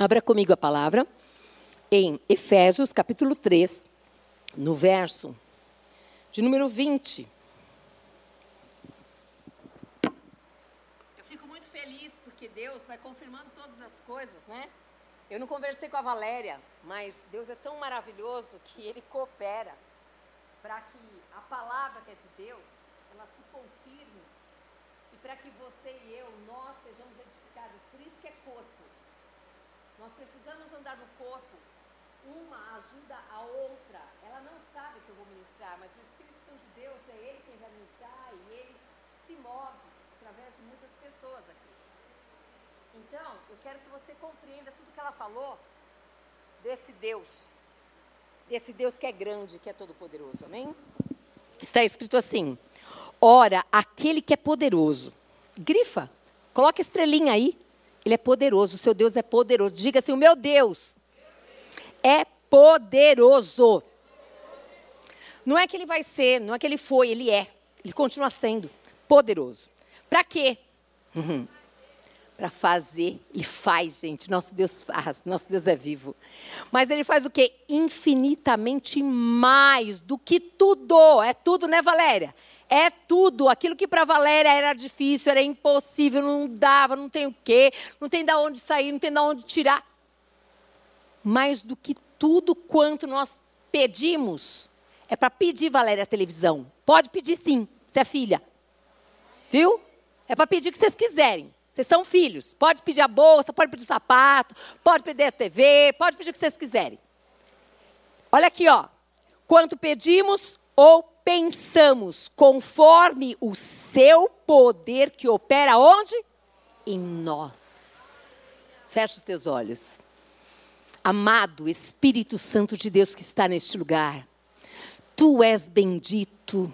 Abra comigo a palavra em Efésios, capítulo 3, no verso de número 20. Eu fico muito feliz porque Deus vai confirmando todas as coisas, né? Eu não conversei com a Valéria, mas Deus é tão maravilhoso que Ele coopera para que a palavra que é de Deus, ela se confirme e para que você e eu, nós sejamos edificados. Por isso que é corpo. Nós precisamos andar no corpo. Uma ajuda a outra. Ela não sabe que eu vou ministrar, mas o Espírito Santo de Deus é Ele quem vai ministrar e Ele se move através de muitas pessoas aqui. Então, eu quero que você compreenda tudo que ela falou desse Deus. Desse Deus que é grande, que é todo-poderoso. Amém? Está escrito assim: Ora, aquele que é poderoso. Grifa. Coloca estrelinha aí. Ele é poderoso, o seu Deus é poderoso. Diga assim: o meu Deus é poderoso. Não é que ele vai ser, não é que ele foi, ele é. Ele continua sendo poderoso. Para quê? Uhum. Para fazer, ele faz, gente. Nosso Deus faz, nosso Deus é vivo. Mas ele faz o quê? Infinitamente mais do que tudo. É tudo, né, Valéria? É tudo. Aquilo que para Valéria era difícil, era impossível, não dava, não tem o quê, não tem da onde sair, não tem da onde tirar. Mais do que tudo quanto nós pedimos. É para pedir, Valéria, a televisão. Pode pedir sim, você é filha. Viu? É para pedir o que vocês quiserem. Vocês são filhos. Pode pedir a bolsa, pode pedir o sapato, pode pedir a TV, pode pedir o que vocês quiserem. Olha aqui, ó. Quanto pedimos ou pensamos conforme o seu poder que opera onde? Em nós. Fecha os teus olhos. Amado Espírito Santo de Deus que está neste lugar, tu és bendito,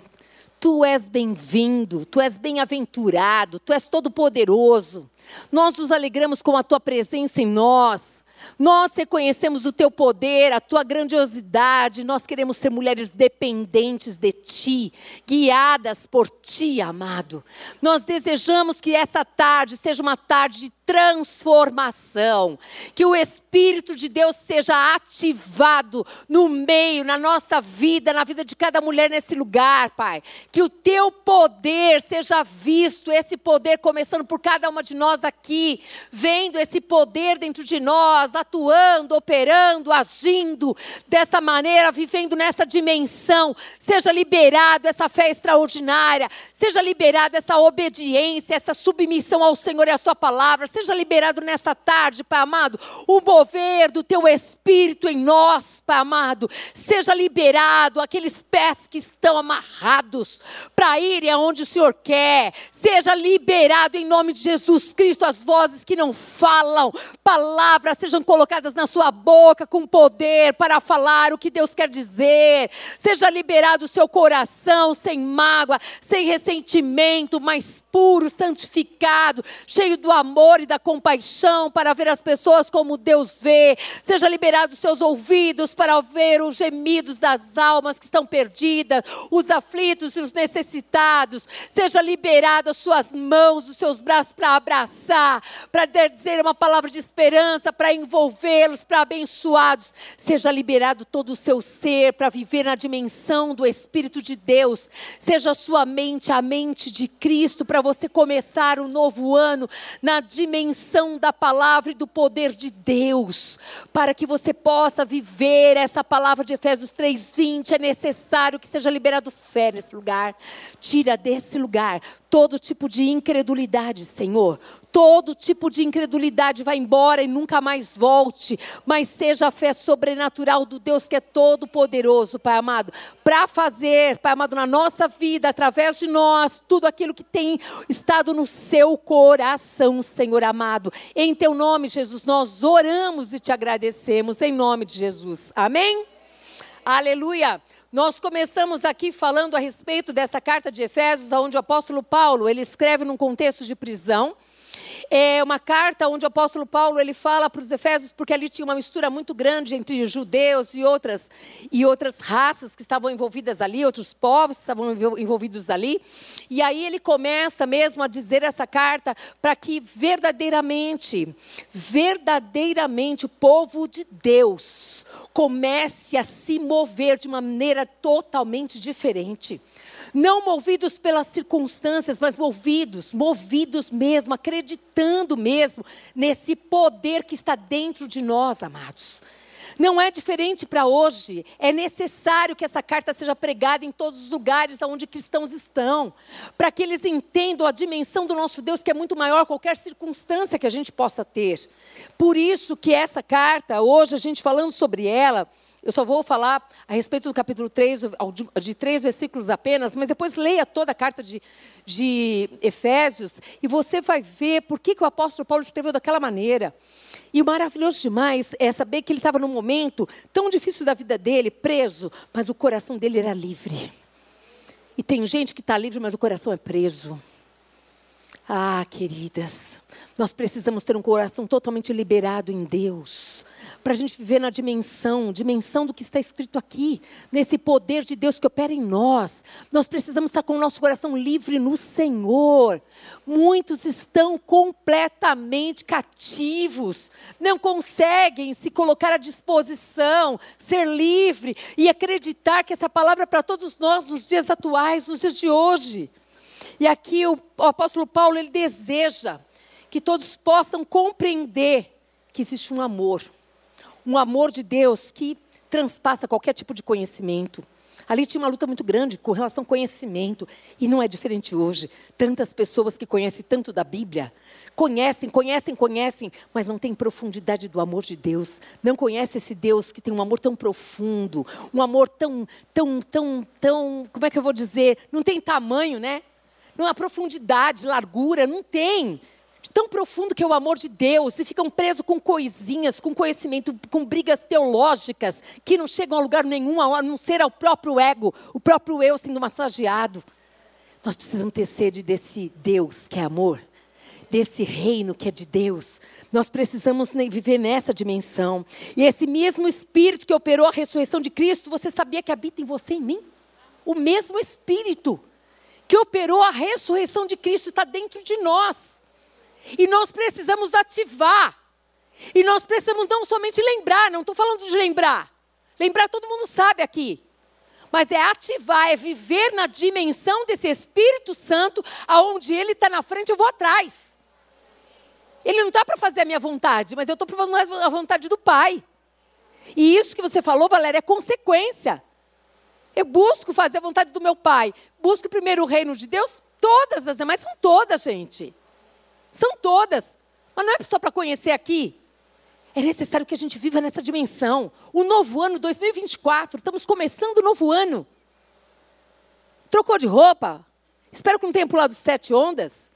tu és bem-vindo, tu és bem-aventurado, tu és todo-poderoso. Nós nos alegramos com a tua presença em nós. Nós reconhecemos o teu poder, a tua grandiosidade. Nós queremos ser mulheres dependentes de ti, guiadas por ti, amado. Nós desejamos que essa tarde seja uma tarde de transformação, que o Espírito de Deus seja ativado no meio, na nossa vida, na vida de cada mulher nesse lugar, Pai. Que o teu poder seja visto, esse poder começando por cada uma de nós aqui, vendo esse poder dentro de nós, atuando, operando, agindo dessa maneira, vivendo nessa dimensão. Seja liberado essa fé extraordinária, seja liberado essa obediência, essa submissão ao Senhor e à Sua palavra seja liberado nessa tarde, Pai amado, o mover do teu espírito em nós, Pai amado. Seja liberado aqueles pés que estão amarrados para irem aonde o Senhor quer. Seja liberado em nome de Jesus Cristo as vozes que não falam, palavras sejam colocadas na sua boca com poder para falar o que Deus quer dizer. Seja liberado o seu coração sem mágoa, sem ressentimento, mais puro, santificado, cheio do amor da compaixão para ver as pessoas como Deus vê. Seja liberado os seus ouvidos para ouvir os gemidos das almas que estão perdidas, os aflitos e os necessitados. Seja liberado as suas mãos, os seus braços para abraçar, para dizer uma palavra de esperança, para envolvê-los, para abençoá-los. Seja liberado todo o seu ser para viver na dimensão do Espírito de Deus. Seja a sua mente a mente de Cristo para você começar o um novo ano na dimensão dimensão da palavra e do poder de Deus, para que você possa viver essa palavra de Efésios 3:20, é necessário que seja liberado fé nesse lugar. Tira desse lugar todo tipo de incredulidade, Senhor. Todo tipo de incredulidade vai embora e nunca mais volte, mas seja a fé sobrenatural do Deus que é todo poderoso, Pai amado, para fazer, Pai amado, na nossa vida, através de nós, tudo aquilo que tem estado no seu coração, Senhor amado. Em teu nome, Jesus, nós oramos e te agradecemos, em nome de Jesus. Amém? Aleluia. Nós começamos aqui falando a respeito dessa carta de Efésios, onde o apóstolo Paulo, ele escreve num contexto de prisão. É uma carta onde o apóstolo Paulo ele fala para os Efésios, porque ali tinha uma mistura muito grande entre judeus e outras, e outras raças que estavam envolvidas ali, outros povos que estavam envolvidos ali. E aí ele começa mesmo a dizer essa carta para que verdadeiramente, verdadeiramente o povo de Deus comece a se mover de uma maneira totalmente diferente. Não movidos pelas circunstâncias, mas movidos, movidos mesmo, acreditando mesmo nesse poder que está dentro de nós, amados. Não é diferente para hoje. É necessário que essa carta seja pregada em todos os lugares onde cristãos estão, para que eles entendam a dimensão do nosso Deus, que é muito maior qualquer circunstância que a gente possa ter. Por isso que essa carta, hoje a gente falando sobre ela, eu só vou falar a respeito do capítulo 3, de três versículos apenas, mas depois leia toda a carta de, de Efésios e você vai ver por que, que o apóstolo Paulo escreveu daquela maneira. E o maravilhoso demais é saber que ele estava num momento tão difícil da vida dele, preso, mas o coração dele era livre. E tem gente que está livre, mas o coração é preso. Ah, queridas, nós precisamos ter um coração totalmente liberado em Deus para a gente viver na dimensão, dimensão do que está escrito aqui, nesse poder de Deus que opera em nós. Nós precisamos estar com o nosso coração livre no Senhor. Muitos estão completamente cativos, não conseguem se colocar à disposição, ser livre e acreditar que essa palavra é para todos nós nos dias atuais, nos dias de hoje. E aqui o, apóstolo Paulo ele deseja que todos possam compreender que existe um amor um amor de Deus que transpassa qualquer tipo de conhecimento. Ali tinha uma luta muito grande com relação ao conhecimento. E não é diferente hoje. Tantas pessoas que conhecem tanto da Bíblia, conhecem, conhecem, conhecem, mas não têm profundidade do amor de Deus. Não conhece esse Deus que tem um amor tão profundo, um amor tão, tão, tão, tão, como é que eu vou dizer? Não tem tamanho, né? Não há profundidade, largura, não tem tão profundo que é o amor de Deus e ficam presos com coisinhas, com conhecimento, com brigas teológicas que não chegam a lugar nenhum, a não ser ao próprio ego, o próprio eu sendo massageado. Nós precisamos ter sede desse Deus que é amor, desse reino que é de Deus. Nós precisamos viver nessa dimensão. E esse mesmo Espírito que operou a ressurreição de Cristo, você sabia que habita em você e em mim? O mesmo Espírito que operou a ressurreição de Cristo está dentro de nós. E nós precisamos ativar. E nós precisamos não somente lembrar, não estou falando de lembrar. Lembrar todo mundo sabe aqui. Mas é ativar, é viver na dimensão desse Espírito Santo, aonde Ele está na frente, eu vou atrás. Ele não está para fazer a minha vontade, mas eu estou fazer a vontade do Pai. E isso que você falou, Valéria, é consequência. Eu busco fazer a vontade do meu Pai. Busco primeiro o reino de Deus. Todas as demais são todas, gente. São todas. Mas não é só para conhecer aqui. É necessário que a gente viva nessa dimensão. O novo ano 2024, estamos começando o novo ano. Trocou de roupa? Espero que não tenha pulado sete ondas.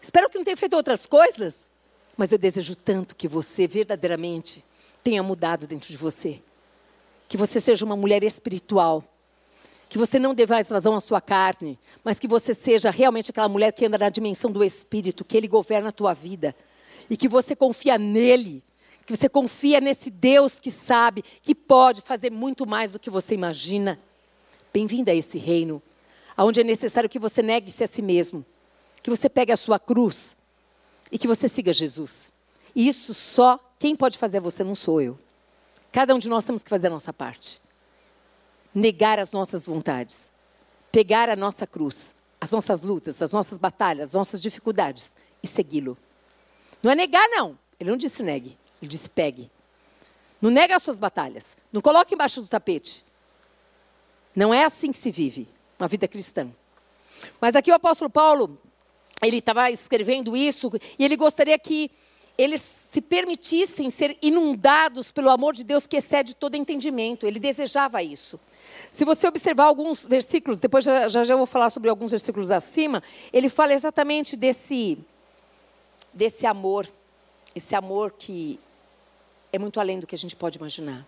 Espero que não tenha feito outras coisas. Mas eu desejo tanto que você verdadeiramente tenha mudado dentro de você. Que você seja uma mulher espiritual que você não dê mais vazão à sua carne, mas que você seja realmente aquela mulher que anda na dimensão do Espírito, que Ele governa a tua vida. E que você confia nele, que você confia nesse Deus que sabe, que pode fazer muito mais do que você imagina. Bem-vinda a esse reino, onde é necessário que você negue-se a si mesmo, que você pegue a sua cruz e que você siga Jesus. Isso só quem pode fazer você não sou eu. Cada um de nós temos que fazer a nossa parte negar as nossas vontades, pegar a nossa cruz, as nossas lutas, as nossas batalhas, as nossas dificuldades e segui-lo. Não é negar, não. Ele não disse negue, ele disse pegue. Não nega as suas batalhas. Não coloque embaixo do tapete. Não é assim que se vive uma vida cristã. Mas aqui o apóstolo Paulo, ele estava escrevendo isso e ele gostaria que eles se permitissem ser inundados pelo amor de Deus que excede todo entendimento. Ele desejava isso. Se você observar alguns versículos, depois já, já, já vou falar sobre alguns versículos acima, ele fala exatamente desse, desse amor, esse amor que é muito além do que a gente pode imaginar.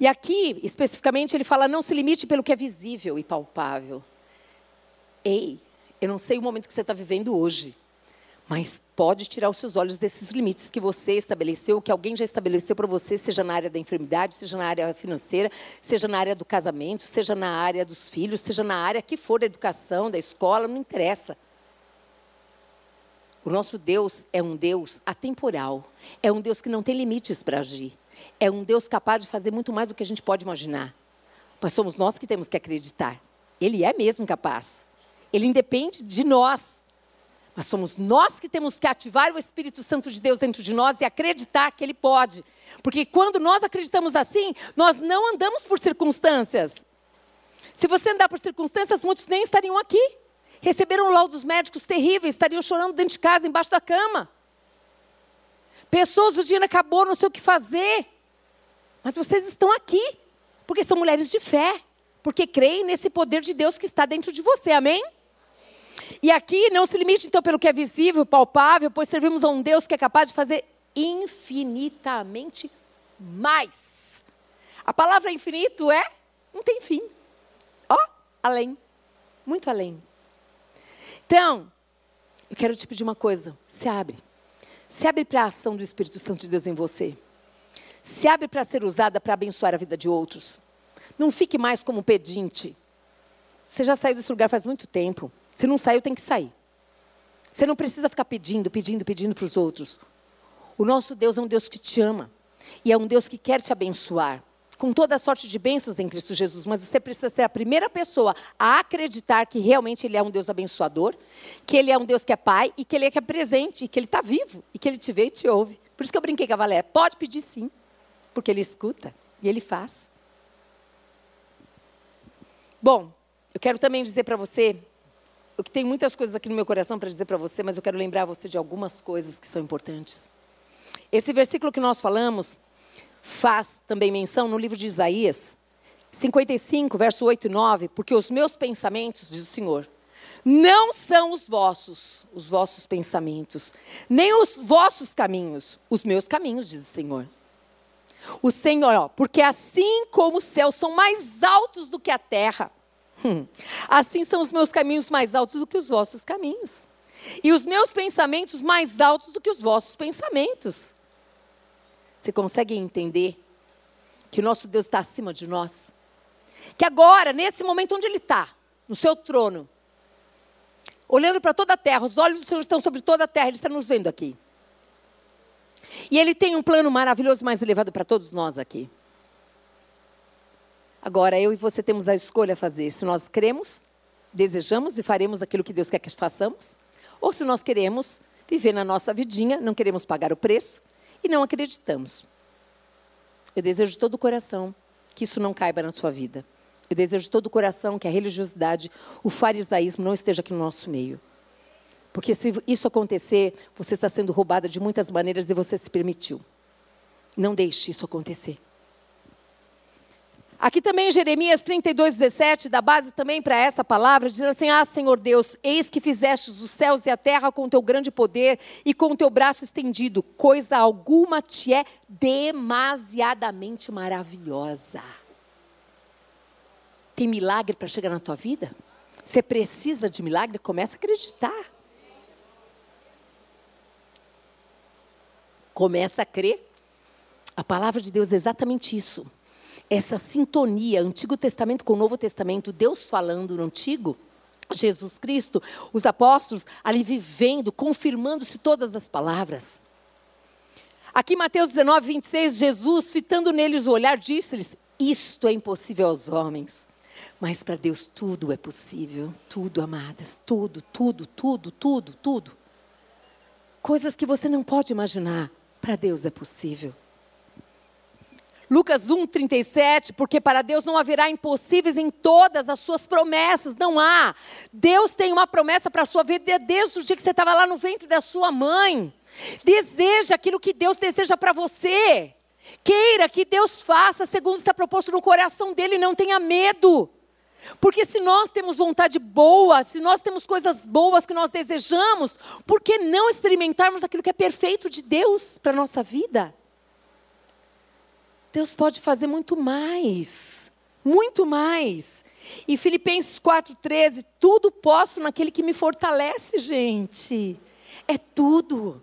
E aqui, especificamente, ele fala: não se limite pelo que é visível e palpável. Ei, eu não sei o momento que você está vivendo hoje, Mas pode tirar os seus olhos desses limites que você estabeleceu, que alguém já estabeleceu para você, seja na área da enfermidade, seja na área financeira, seja na área do casamento, seja na área dos filhos, seja na área que for da educação, da escola, não interessa. O nosso Deus é um Deus atemporal, é um Deus que não tem limites para agir, é um Deus capaz de fazer muito mais do que a gente pode imaginar. Mas somos nós que temos que acreditar. Ele é mesmo capaz. Ele independe de nós. Mas somos nós que temos que ativar o Espírito Santo de Deus dentro de nós e acreditar que Ele pode. Porque quando nós acreditamos assim, nós não andamos por circunstâncias. Se você andar por circunstâncias, muitos nem estariam aqui. Receberam laudos médicos terríveis, estariam chorando dentro de casa, embaixo da cama. Pessoas, o dia acabou, não sei o que fazer. Mas vocês estão aqui, porque são mulheres de fé, porque creem nesse poder de Deus que está dentro de você, amém? E aqui não se limite então pelo que é visível, palpável, pois servimos a um Deus que é capaz de fazer infinitamente mais. A palavra infinito é não tem fim. Ó, oh, além, muito além. Então, eu quero te pedir uma coisa, se abre. Se abre para a ação do Espírito Santo de Deus em você. Se abre para ser usada para abençoar a vida de outros. Não fique mais como pedinte. Você já saiu desse lugar faz muito tempo. Se não saiu, tem que sair. Você não precisa ficar pedindo, pedindo, pedindo para os outros. O nosso Deus é um Deus que te ama. E é um Deus que quer te abençoar. Com toda a sorte de bênçãos em Cristo Jesus. Mas você precisa ser a primeira pessoa a acreditar que realmente Ele é um Deus abençoador. Que Ele é um Deus que é Pai. E que Ele é que é presente. E que Ele está vivo. E que Ele te vê e te ouve. Por isso que eu brinquei com a Valéria. Pode pedir sim. Porque Ele escuta. E Ele faz. Bom, eu quero também dizer para você eu tenho muitas coisas aqui no meu coração para dizer para você, mas eu quero lembrar você de algumas coisas que são importantes. Esse versículo que nós falamos faz também menção no livro de Isaías 55, verso 8 e 9, porque os meus pensamentos, diz o Senhor, não são os vossos, os vossos pensamentos, nem os vossos caminhos, os meus caminhos, diz o Senhor. O Senhor, ó, porque assim como os céus são mais altos do que a terra, Hum. Assim são os meus caminhos mais altos do que os vossos caminhos. E os meus pensamentos mais altos do que os vossos pensamentos. Você consegue entender que o nosso Deus está acima de nós? Que agora, nesse momento onde Ele está, no seu trono, olhando para toda a terra, os olhos do Senhor estão sobre toda a terra, Ele está nos vendo aqui. E Ele tem um plano maravilhoso, mais elevado para todos nós aqui. Agora, eu e você temos a escolha a fazer. Se nós cremos, desejamos e faremos aquilo que Deus quer que façamos, ou se nós queremos viver na nossa vidinha, não queremos pagar o preço e não acreditamos. Eu desejo de todo o coração que isso não caiba na sua vida. Eu desejo de todo o coração que a religiosidade, o farisaísmo não esteja aqui no nosso meio. Porque se isso acontecer, você está sendo roubada de muitas maneiras e você se permitiu. Não deixe isso acontecer. Aqui também Jeremias 32, 17, dá base também para essa palavra, dizendo assim: Ah, Senhor Deus, eis que fizestes os céus e a terra com teu grande poder e com teu braço estendido, coisa alguma te é demasiadamente maravilhosa. Tem milagre para chegar na tua vida? Você precisa de milagre? Começa a acreditar. Começa a crer. A palavra de Deus é exatamente isso essa sintonia, Antigo Testamento com o Novo Testamento, Deus falando no Antigo, Jesus Cristo, os apóstolos ali vivendo, confirmando-se todas as palavras. Aqui Mateus 19, 26, Jesus, fitando neles o olhar, disse-lhes: Isto é impossível aos homens, mas para Deus tudo é possível. Tudo, amadas, tudo, tudo, tudo, tudo, tudo. Coisas que você não pode imaginar, para Deus é possível. Lucas 1, 37, porque para Deus não haverá impossíveis em todas as suas promessas, não há. Deus tem uma promessa para a sua vida desde o dia que você estava lá no ventre da sua mãe. Deseja aquilo que Deus deseja para você. Queira que Deus faça segundo está proposto no coração dele, não tenha medo. Porque se nós temos vontade boa, se nós temos coisas boas que nós desejamos, por que não experimentarmos aquilo que é perfeito de Deus para a nossa vida? Deus pode fazer muito mais. Muito mais. E Filipenses 4,13, tudo posso naquele que me fortalece, gente. É tudo.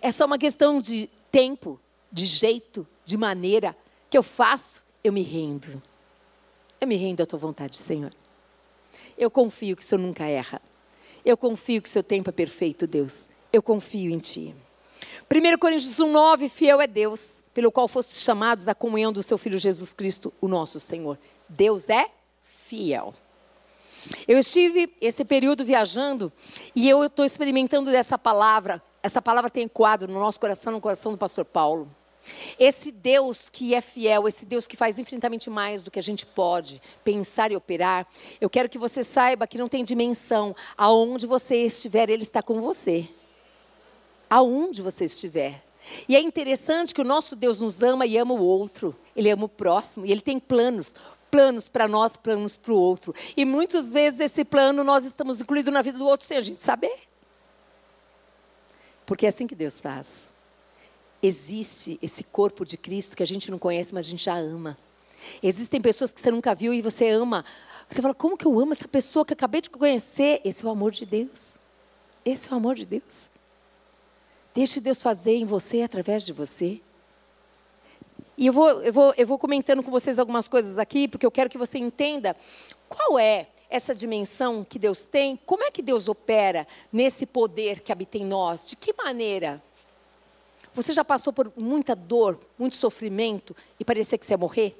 É só uma questão de tempo, de jeito, de maneira que eu faço, eu me rendo. Eu me rendo à tua vontade, Senhor. Eu confio que o Senhor nunca erra. Eu confio que o seu tempo é perfeito, Deus. Eu confio em Ti. 1 Coríntios 1,9: Fiel é Deus, pelo qual fostes chamados à comunhão do seu Filho Jesus Cristo, o nosso Senhor. Deus é fiel. Eu estive esse período viajando e eu estou experimentando dessa palavra. Essa palavra tem quadro no nosso coração, no coração do pastor Paulo. Esse Deus que é fiel, esse Deus que faz infinitamente mais do que a gente pode pensar e operar, eu quero que você saiba que não tem dimensão. Aonde você estiver, Ele está com você. Aonde você estiver. E é interessante que o nosso Deus nos ama e ama o outro. Ele ama o próximo e Ele tem planos. Planos para nós, planos para o outro. E muitas vezes esse plano nós estamos incluídos na vida do outro sem a gente saber. Porque é assim que Deus faz existe esse corpo de Cristo que a gente não conhece, mas a gente já ama. Existem pessoas que você nunca viu e você ama. Você fala, como que eu amo essa pessoa que acabei de conhecer? Esse é o amor de Deus. Esse é o amor de Deus. Deixe Deus fazer em você através de você. E eu vou, eu, vou, eu vou comentando com vocês algumas coisas aqui, porque eu quero que você entenda qual é essa dimensão que Deus tem, como é que Deus opera nesse poder que habita em nós, de que maneira você já passou por muita dor, muito sofrimento e parecia que você ia morrer?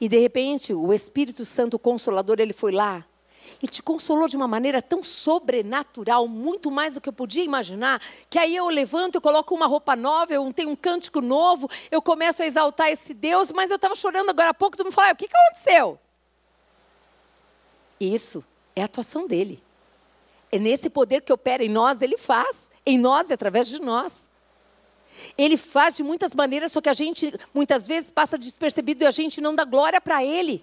E de repente, o Espírito Santo Consolador, ele foi lá e te consolou de uma maneira tão sobrenatural, muito mais do que eu podia imaginar, que aí eu levanto, eu coloco uma roupa nova, eu tenho um cântico novo, eu começo a exaltar esse Deus, mas eu estava chorando agora há pouco, tu me falou, o que, que aconteceu? Isso é a atuação dele. É nesse poder que opera em nós, ele faz, em nós e através de nós. Ele faz de muitas maneiras, só que a gente muitas vezes passa despercebido e a gente não dá glória para Ele.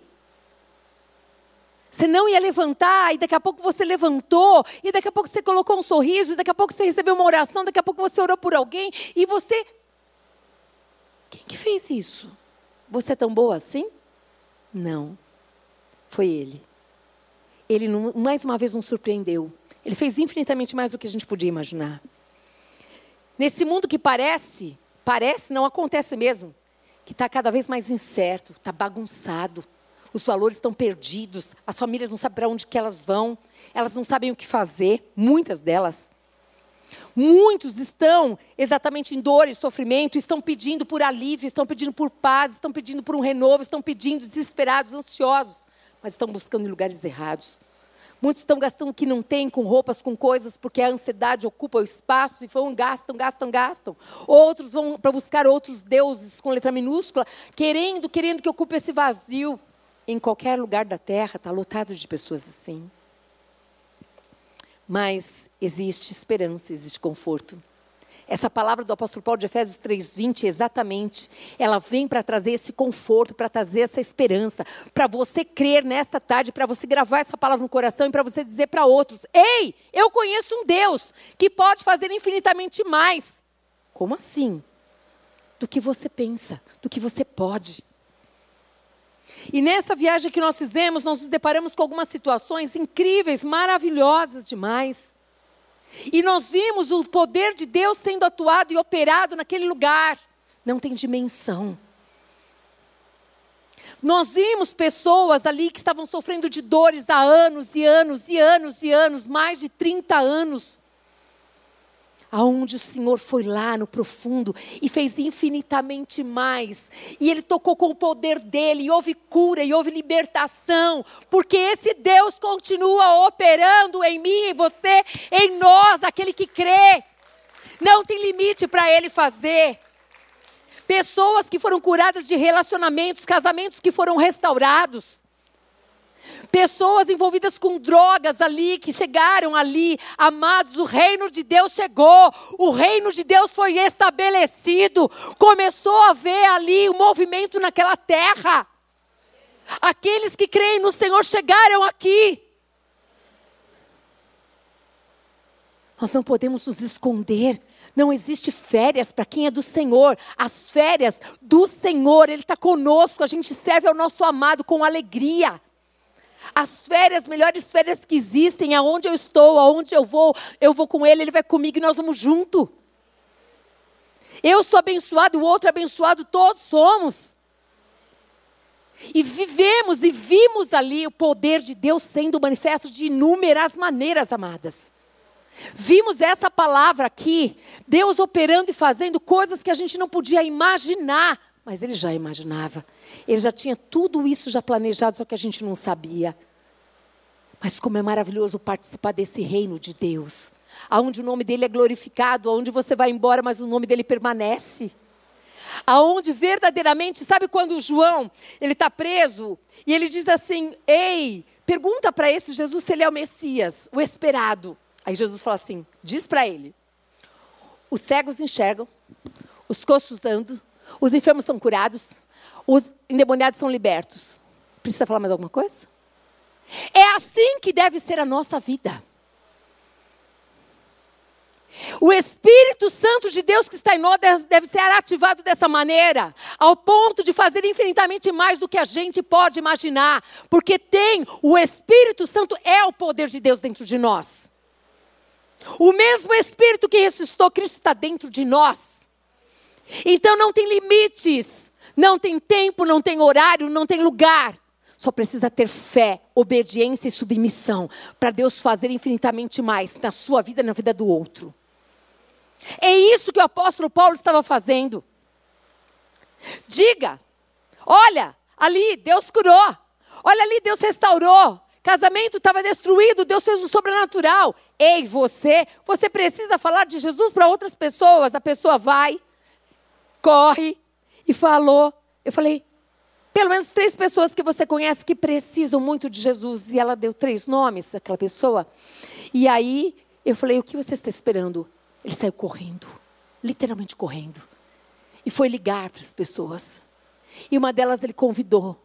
Você não ia levantar, e daqui a pouco você levantou, e daqui a pouco você colocou um sorriso, e daqui a pouco você recebeu uma oração, daqui a pouco você orou por alguém, e você. Quem que fez isso? Você é tão boa assim? Não. Foi Ele. Ele mais uma vez nos surpreendeu. Ele fez infinitamente mais do que a gente podia imaginar. Nesse mundo que parece, parece, não acontece mesmo, que está cada vez mais incerto, está bagunçado. Os valores estão perdidos, as famílias não sabem para onde que elas vão, elas não sabem o que fazer, muitas delas. Muitos estão exatamente em dor e sofrimento, estão pedindo por alívio, estão pedindo por paz, estão pedindo por um renovo, estão pedindo desesperados, ansiosos, mas estão buscando em lugares errados. Muitos estão gastando o que não tem com roupas, com coisas, porque a ansiedade ocupa o espaço e vão, gastam, gastam, gastam. Outros vão para buscar outros deuses com letra minúscula, querendo, querendo que ocupe esse vazio. Em qualquer lugar da terra está lotado de pessoas assim. Mas existe esperança, existe conforto. Essa palavra do apóstolo Paulo de Efésios 3:20, exatamente, ela vem para trazer esse conforto, para trazer essa esperança, para você crer nesta tarde, para você gravar essa palavra no coração e para você dizer para outros: "Ei, eu conheço um Deus que pode fazer infinitamente mais". Como assim? Do que você pensa, do que você pode. E nessa viagem que nós fizemos, nós nos deparamos com algumas situações incríveis, maravilhosas demais. E nós vimos o poder de Deus sendo atuado e operado naquele lugar. Não tem dimensão. Nós vimos pessoas ali que estavam sofrendo de dores há anos e anos e anos e anos, mais de 30 anos aonde o Senhor foi lá no profundo e fez infinitamente mais. E Ele tocou com o poder dele, e houve cura, e houve libertação, porque esse Deus continua operando em mim, em você, em nós, aquele que crê. Não tem limite para Ele fazer. Pessoas que foram curadas de relacionamentos, casamentos que foram restaurados. Pessoas envolvidas com drogas ali, que chegaram ali, amados, o reino de Deus chegou, o reino de Deus foi estabelecido, começou a ver ali o um movimento naquela terra. Aqueles que creem no Senhor chegaram aqui. Nós não podemos nos esconder. Não existe férias para quem é do Senhor. As férias do Senhor, Ele está conosco. A gente serve ao nosso amado com alegria. As férias, melhores férias que existem, aonde eu estou, aonde eu vou, eu vou com ele, ele vai comigo e nós vamos junto. Eu sou abençoado, o outro é abençoado, todos somos. E vivemos e vimos ali o poder de Deus sendo manifesto de inúmeras maneiras, amadas. Vimos essa palavra aqui, Deus operando e fazendo coisas que a gente não podia imaginar, mas ele já imaginava. Ele já tinha tudo isso já planejado, só que a gente não sabia. Mas como é maravilhoso participar desse reino de Deus, aonde o nome dele é glorificado, aonde você vai embora, mas o nome dele permanece. Aonde verdadeiramente, sabe quando João, ele está preso e ele diz assim: "Ei, pergunta para esse Jesus se ele é o Messias, o esperado". Aí Jesus fala assim: diz para ele: os cegos enxergam, os coxos andam, os enfermos são curados, os endemoniados são libertos. Precisa falar mais alguma coisa? É assim que deve ser a nossa vida. O Espírito Santo de Deus que está em nós deve ser ativado dessa maneira, ao ponto de fazer infinitamente mais do que a gente pode imaginar, porque tem o Espírito Santo é o poder de Deus dentro de nós. O mesmo Espírito que ressuscitou Cristo está dentro de nós. Então não tem limites, não tem tempo, não tem horário, não tem lugar. Só precisa ter fé, obediência e submissão para Deus fazer infinitamente mais na sua vida e na vida do outro. É isso que o apóstolo Paulo estava fazendo. Diga, olha, ali Deus curou, olha ali Deus restaurou, Casamento estava destruído, Deus fez o sobrenatural. Ei, você, você precisa falar de Jesus para outras pessoas. A pessoa vai, corre e falou. Eu falei, pelo menos três pessoas que você conhece que precisam muito de Jesus. E ela deu três nomes, aquela pessoa. E aí eu falei, o que você está esperando? Ele saiu correndo, literalmente correndo. E foi ligar para as pessoas. E uma delas ele convidou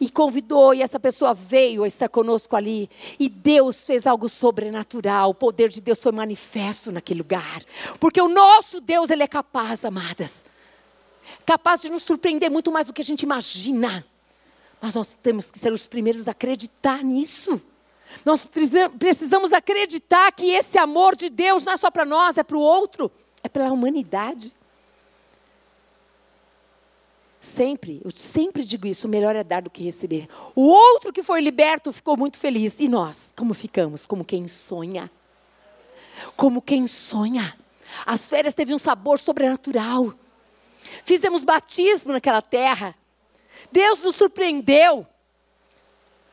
e convidou, e essa pessoa veio a estar conosco ali. E Deus fez algo sobrenatural. O poder de Deus foi manifesto naquele lugar. Porque o nosso Deus, Ele é capaz, amadas. Capaz de nos surpreender muito mais do que a gente imagina. Mas nós temos que ser os primeiros a acreditar nisso. Nós precisamos acreditar que esse amor de Deus não é só para nós, é para o outro, é pela humanidade. Sempre, eu sempre digo isso: melhor é dar do que receber. O outro que foi liberto ficou muito feliz. E nós, como ficamos? Como quem sonha. Como quem sonha. As férias teve um sabor sobrenatural. Fizemos batismo naquela terra. Deus nos surpreendeu.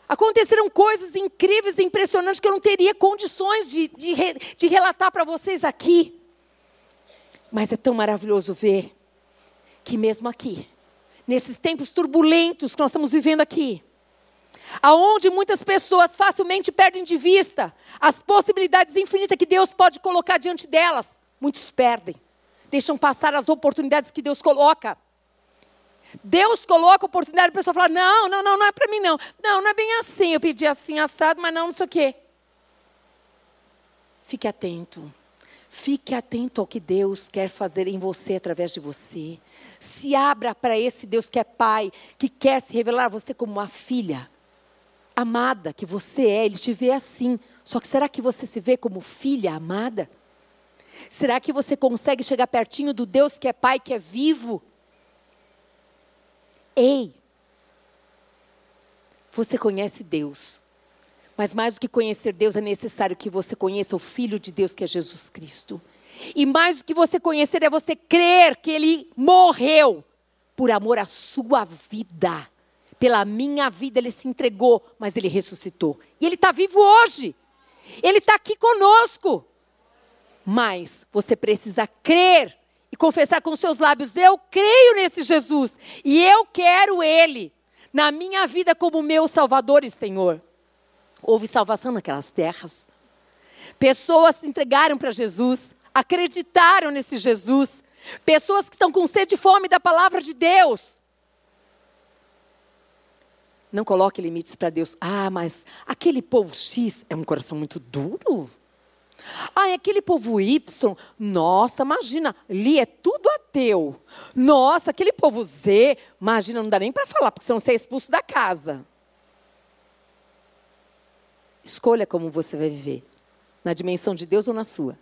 Aconteceram coisas incríveis e impressionantes que eu não teria condições de, de, de relatar para vocês aqui. Mas é tão maravilhoso ver que mesmo aqui, nesses tempos turbulentos que nós estamos vivendo aqui, aonde muitas pessoas facilmente perdem de vista as possibilidades infinitas que Deus pode colocar diante delas, muitos perdem, deixam passar as oportunidades que Deus coloca. Deus coloca oportunidade, a pessoa fala: não, não, não, não é para mim, não. Não, não é bem assim. Eu pedi assim, assado, mas não, não sei o quê. Fique atento. Fique atento ao que Deus quer fazer em você através de você. Se abra para esse Deus que é Pai, que quer se revelar a você como uma filha amada que você é. Ele te vê assim. Só que será que você se vê como filha amada? Será que você consegue chegar pertinho do Deus que é Pai, que é vivo? Ei! Você conhece Deus. Mas mais do que conhecer Deus, é necessário que você conheça o Filho de Deus, que é Jesus Cristo. E mais do que você conhecer, é você crer que Ele morreu por amor à sua vida. Pela minha vida, Ele se entregou, mas Ele ressuscitou. E Ele está vivo hoje. Ele está aqui conosco. Mas você precisa crer e confessar com seus lábios: Eu creio nesse Jesus e eu quero Ele na minha vida como meu Salvador e Senhor. Houve salvação naquelas terras. Pessoas se entregaram para Jesus, acreditaram nesse Jesus. Pessoas que estão com sede e fome da palavra de Deus. Não coloque limites para Deus. Ah, mas aquele povo X é um coração muito duro. Ah, aquele povo Y, nossa, imagina, ali é tudo ateu. Nossa, aquele povo Z, imagina, não dá nem para falar, porque senão você é expulso da casa. Escolha como você vai viver. Na dimensão de Deus ou na sua.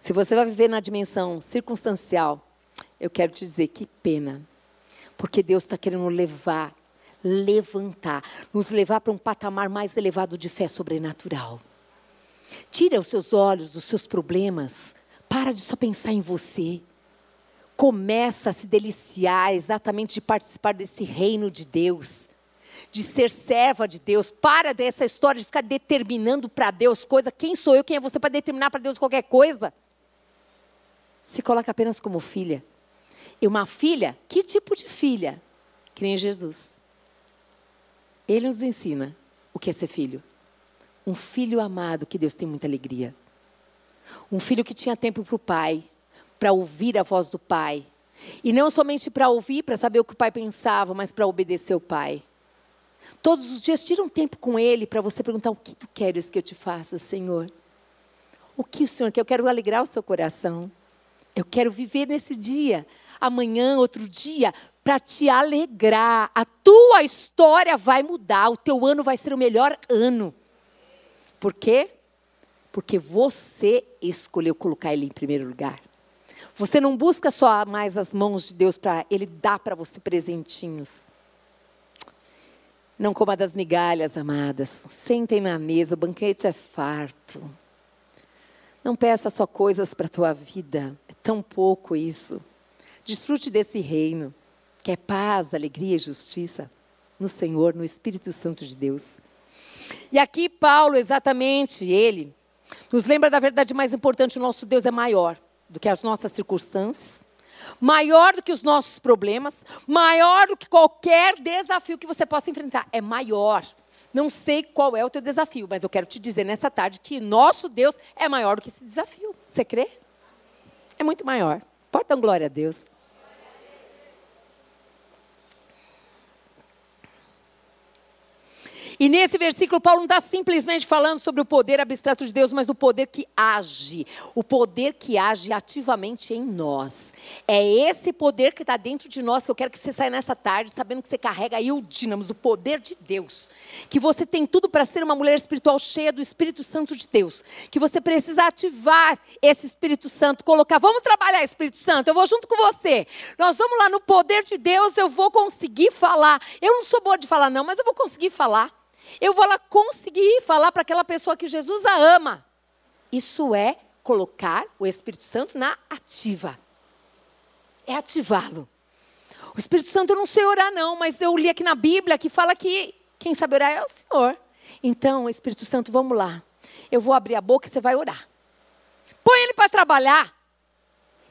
Se você vai viver na dimensão circunstancial, eu quero te dizer que pena. Porque Deus está querendo levar, levantar, nos levar para um patamar mais elevado de fé sobrenatural. Tira os seus olhos dos seus problemas. Para de só pensar em você. Começa a se deliciar exatamente de participar desse reino de Deus. De ser serva de Deus. Para dessa história de ficar determinando para Deus coisa. Quem sou eu, quem é você para determinar para Deus qualquer coisa? Se coloca apenas como filha. E uma filha, que tipo de filha? Que nem Jesus. Ele nos ensina o que é ser filho. Um filho amado que Deus tem muita alegria. Um filho que tinha tempo para o pai, para ouvir a voz do pai. E não somente para ouvir, para saber o que o pai pensava, mas para obedecer o pai. Todos os dias tira um tempo com ele para você perguntar o que tu queres que eu te faça, Senhor. O que o Senhor quer? Eu quero alegrar o seu coração. Eu quero viver nesse dia, amanhã, outro dia, para te alegrar. A tua história vai mudar, o teu ano vai ser o melhor ano. Por quê? Porque você escolheu colocar Ele em primeiro lugar. Você não busca só mais as mãos de Deus para Ele dar para você presentinhos. Não coma das migalhas, amadas. Sentem na mesa, o banquete é farto. Não peça só coisas para a tua vida. Tão pouco isso. Desfrute desse reino, que é paz, alegria e justiça no Senhor, no Espírito Santo de Deus. E aqui Paulo, exatamente, ele, nos lembra da verdade mais importante: o nosso Deus é maior do que as nossas circunstâncias, maior do que os nossos problemas, maior do que qualquer desafio que você possa enfrentar. É maior. Não sei qual é o teu desafio, mas eu quero te dizer nessa tarde que nosso Deus é maior do que esse desafio. Você crê? É muito maior. Dar glória a Deus. E nesse versículo, Paulo não está simplesmente falando sobre o poder abstrato de Deus, mas do poder que age. O poder que age ativamente em nós. É esse poder que está dentro de nós que eu quero que você saia nessa tarde, sabendo que você carrega aí o dínamo, o poder de Deus. Que você tem tudo para ser uma mulher espiritual cheia do Espírito Santo de Deus. Que você precisa ativar esse Espírito Santo, colocar, vamos trabalhar Espírito Santo, eu vou junto com você. Nós vamos lá no poder de Deus, eu vou conseguir falar. Eu não sou boa de falar, não, mas eu vou conseguir falar. Eu vou lá conseguir falar para aquela pessoa que Jesus a ama. Isso é colocar o Espírito Santo na ativa. É ativá-lo. O Espírito Santo eu não sei orar não, mas eu li aqui na Bíblia que fala que quem sabe orar é o Senhor. Então, Espírito Santo, vamos lá. Eu vou abrir a boca e você vai orar. Põe ele para trabalhar.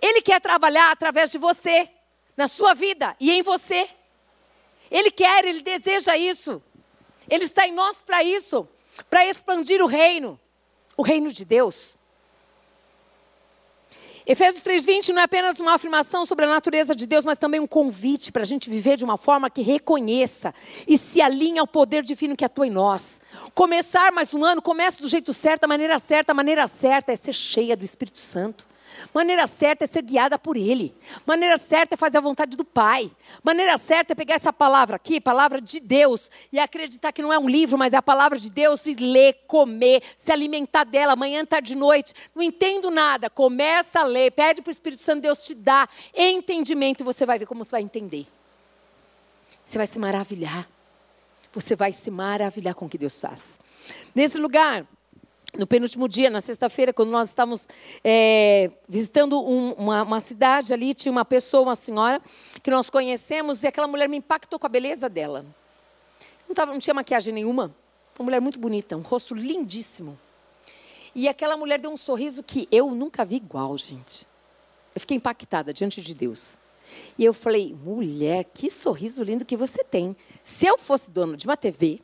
Ele quer trabalhar através de você, na sua vida e em você. Ele quer, ele deseja isso. Ele está em nós para isso, para expandir o reino, o reino de Deus. Efésios 3,20 não é apenas uma afirmação sobre a natureza de Deus, mas também um convite para a gente viver de uma forma que reconheça e se alinhe ao poder divino que atua em nós. Começar mais um ano, comece do jeito certo, da maneira certa. A maneira certa é ser cheia do Espírito Santo. Maneira certa é ser guiada por Ele. Maneira certa é fazer a vontade do Pai. Maneira certa é pegar essa palavra aqui, palavra de Deus, e acreditar que não é um livro, mas é a palavra de Deus, e ler, comer, se alimentar dela, manhã, tarde, noite. Não entendo nada. Começa a ler, pede para o Espírito Santo, Deus te dá entendimento, e você vai ver como você vai entender. Você vai se maravilhar. Você vai se maravilhar com o que Deus faz. Nesse lugar, no penúltimo dia, na sexta-feira, quando nós estávamos é, visitando um, uma, uma, cidade ali, tinha uma pessoa, uma senhora, que nós conhecemos, e aquela mulher me impactou com a beleza dela. Não, tava, não tinha maquiagem nenhuma, uma mulher muito bonita, um rosto lindíssimo. E aquela mulher deu um sorriso que eu nunca vi igual, gente. Eu fiquei impactada diante de Deus. E eu falei, mulher, que sorriso lindo que você tem. Se eu fosse dona de uma TV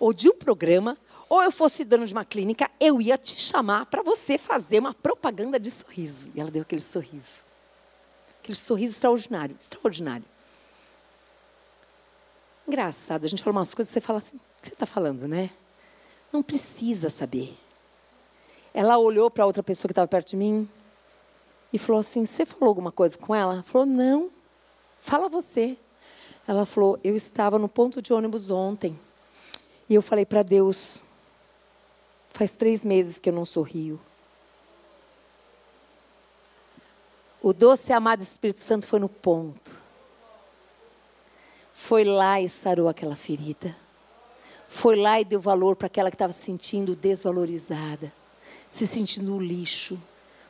ou de um programa, ou eu fosse dono de uma clínica, eu ia te chamar para você fazer uma propaganda de sorriso. E ela deu aquele sorriso. Aquele sorriso extraordinário, extraordinário. Engraçado, a gente fala umas coisas, você fala assim, o que você está falando, né? Não precisa saber. Ela olhou para outra pessoa que estava perto de mim e falou assim: Você falou alguma coisa com ela? Ela falou: Não, fala você. Ela falou: Eu estava no ponto de ônibus ontem E eu falei para Deus: faz três meses que eu não sorrio. O doce e amado Espírito Santo foi no ponto. Foi lá e sarou aquela ferida. Foi lá e deu valor para aquela que estava se sentindo desvalorizada, se sentindo lixo.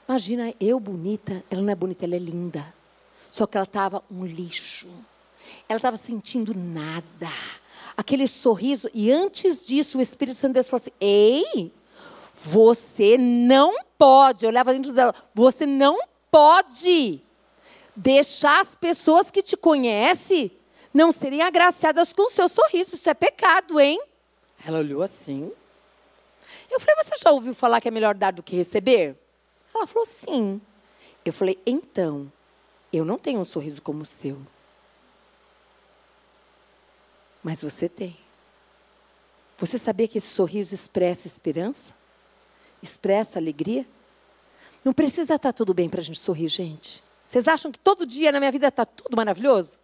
Imagina eu bonita, ela não é bonita, ela é linda. Só que ela estava um lixo. Ela estava sentindo nada. Aquele sorriso. E antes disso, o Espírito Santo de Deus falou assim: Ei, você não pode. Eu olhava dentro dela, você não pode deixar as pessoas que te conhecem não serem agraciadas com o seu sorriso. Isso é pecado, hein? Ela olhou assim. Eu falei, você já ouviu falar que é melhor dar do que receber? Ela falou, sim. Eu falei, então, eu não tenho um sorriso como o seu. Mas você tem. Você sabia que esse sorriso expressa esperança? Expressa alegria? Não precisa estar tudo bem para a gente sorrir, gente. Vocês acham que todo dia na minha vida está tudo maravilhoso?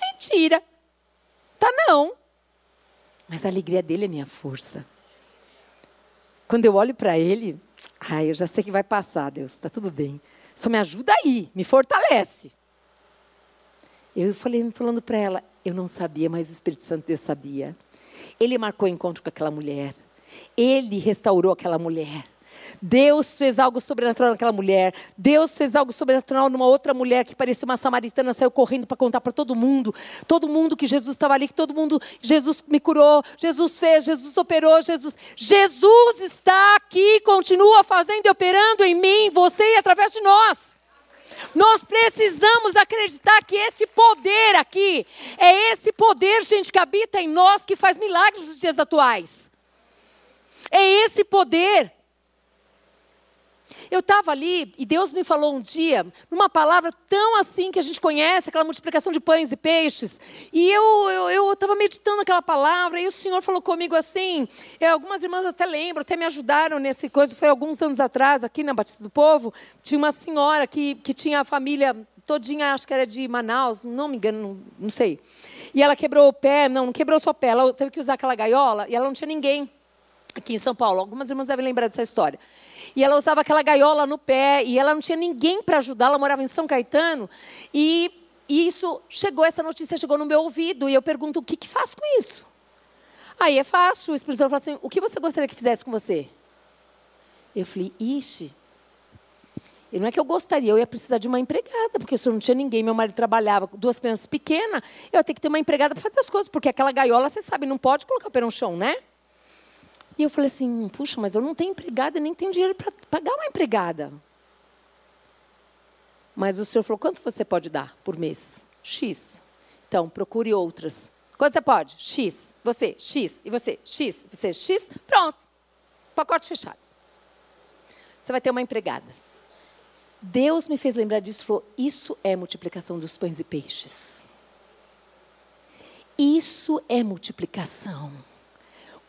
Mentira. Tá não. Mas a alegria dele é minha força. Quando eu olho para ele, ai, eu já sei que vai passar, Deus, está tudo bem. Só me ajuda aí, me fortalece. Eu falei, falando para ela, eu não sabia, mas o Espírito Santo Deus sabia. Ele marcou encontro com aquela mulher. Ele restaurou aquela mulher. Deus fez algo sobrenatural naquela mulher. Deus fez algo sobrenatural numa outra mulher que parecia uma samaritana, saiu correndo para contar para todo mundo. Todo mundo que Jesus estava ali, que todo mundo, Jesus me curou, Jesus fez, Jesus operou, Jesus. Jesus está aqui, continua fazendo e operando em mim, você e através de nós. Nós precisamos acreditar que esse poder aqui, é esse poder, gente, que habita em nós, que faz milagres nos dias atuais. É esse poder eu estava ali e Deus me falou um dia, numa palavra tão assim que a gente conhece, aquela multiplicação de pães e peixes. E eu estava meditando aquela palavra e o Senhor falou comigo assim. algumas irmãs até lembram, até me ajudaram nesse coisa. Foi alguns anos atrás, aqui na Batista do Povo, tinha uma senhora que, que tinha a família todinha, acho que era de Manaus, não me engano, não, não sei. E ela quebrou o pé, não, não quebrou só o pé, ela teve que usar aquela gaiola e ela não tinha ninguém aqui em São Paulo. Algumas irmãs devem lembrar dessa história. E ela usava aquela gaiola no pé e ela não tinha ninguém para ajudar. Ela morava em São Caetano e, e, isso chegou, essa notícia chegou no meu ouvido e eu pergunto o que que faz com isso? Aí é fácil. O Espírito Santo falou assim: o que você gostaria que fizesse com você? Eu falei: ixi. E não é que eu gostaria, eu ia precisar de uma empregada, porque se eu não tinha ninguém, meu marido trabalhava, duas crianças pequenas, eu ia ter que ter uma empregada para fazer as coisas, porque aquela gaiola, você sabe, não pode colocar o pé no chão, né? E eu falei assim: puxa, mas eu não tenho empregada, nem tenho dinheiro para pagar uma empregada. Mas o senhor falou: quanto você pode dar por mês? X. Então, procure outras. Quanto você pode? X. Você, X. E você, X. Você, X. Pronto. Pacote fechado. Você vai ter uma empregada. Deus me fez lembrar disso e falou: Isso é multiplicação dos pães e peixes. Isso é multiplicação.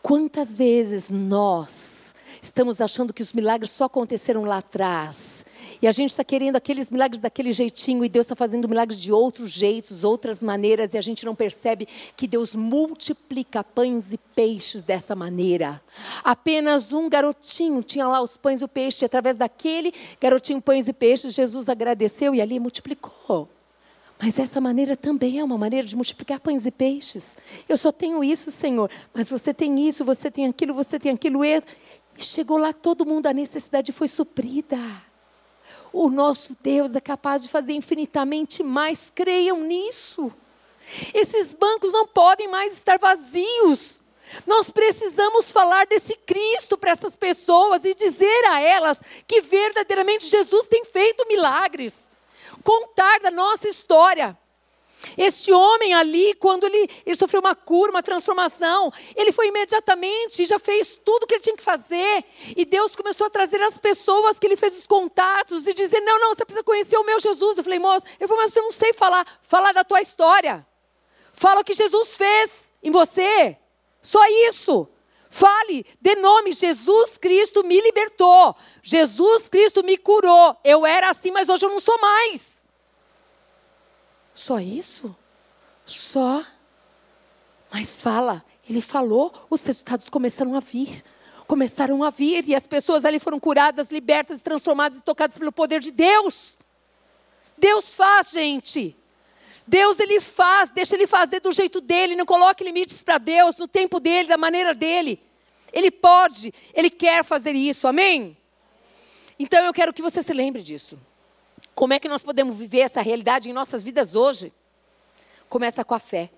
Quantas vezes nós estamos achando que os milagres só aconteceram lá atrás e a gente está querendo aqueles milagres daquele jeitinho e Deus está fazendo milagres de outros jeitos, outras maneiras, e a gente não percebe que Deus multiplica pães e peixes dessa maneira. Apenas um garotinho tinha lá os pães e o peixe, e através daquele garotinho pães e peixes, Jesus agradeceu e ali multiplicou. Mas essa maneira também é uma maneira de multiplicar pães e peixes. Eu só tenho isso, Senhor. Mas você tem isso, você tem aquilo, você tem aquilo. E chegou lá todo mundo, a necessidade foi suprida. O nosso Deus é capaz de fazer infinitamente mais. Creiam nisso. Esses bancos não podem mais estar vazios. Nós precisamos falar desse Cristo para essas pessoas e dizer a elas que verdadeiramente Jesus tem feito milagres contar da nossa história. Este homem ali, quando ele, ele, sofreu uma cura, uma transformação, ele foi imediatamente e já fez tudo o que ele tinha que fazer. E Deus começou a trazer as pessoas que ele fez os contatos e dizer: Não, não, você precisa conhecer o meu Jesus. Eu falei, moço, eu falei, mas eu não sei falar. Fala da tua história. Fala o que Jesus fez em você. Só isso. Fale, dê nome, Jesus Cristo me libertou. Jesus Cristo me curou. Eu era assim, mas hoje eu não sou mais. Só isso? Só. Mas fala, ele falou, os resultados começaram a vir. Começaram a vir e as pessoas ali foram curadas, libertas, transformadas e tocadas pelo poder de Deus. Deus faz, gente. Deus ele faz, deixa ele fazer do jeito dele, não coloque limites para Deus, no tempo dele, da maneira dele. Ele pode, ele quer fazer isso, amém? Então eu quero que você se lembre disso. Como é que nós podemos viver essa realidade em nossas vidas hoje? Começa com a fé.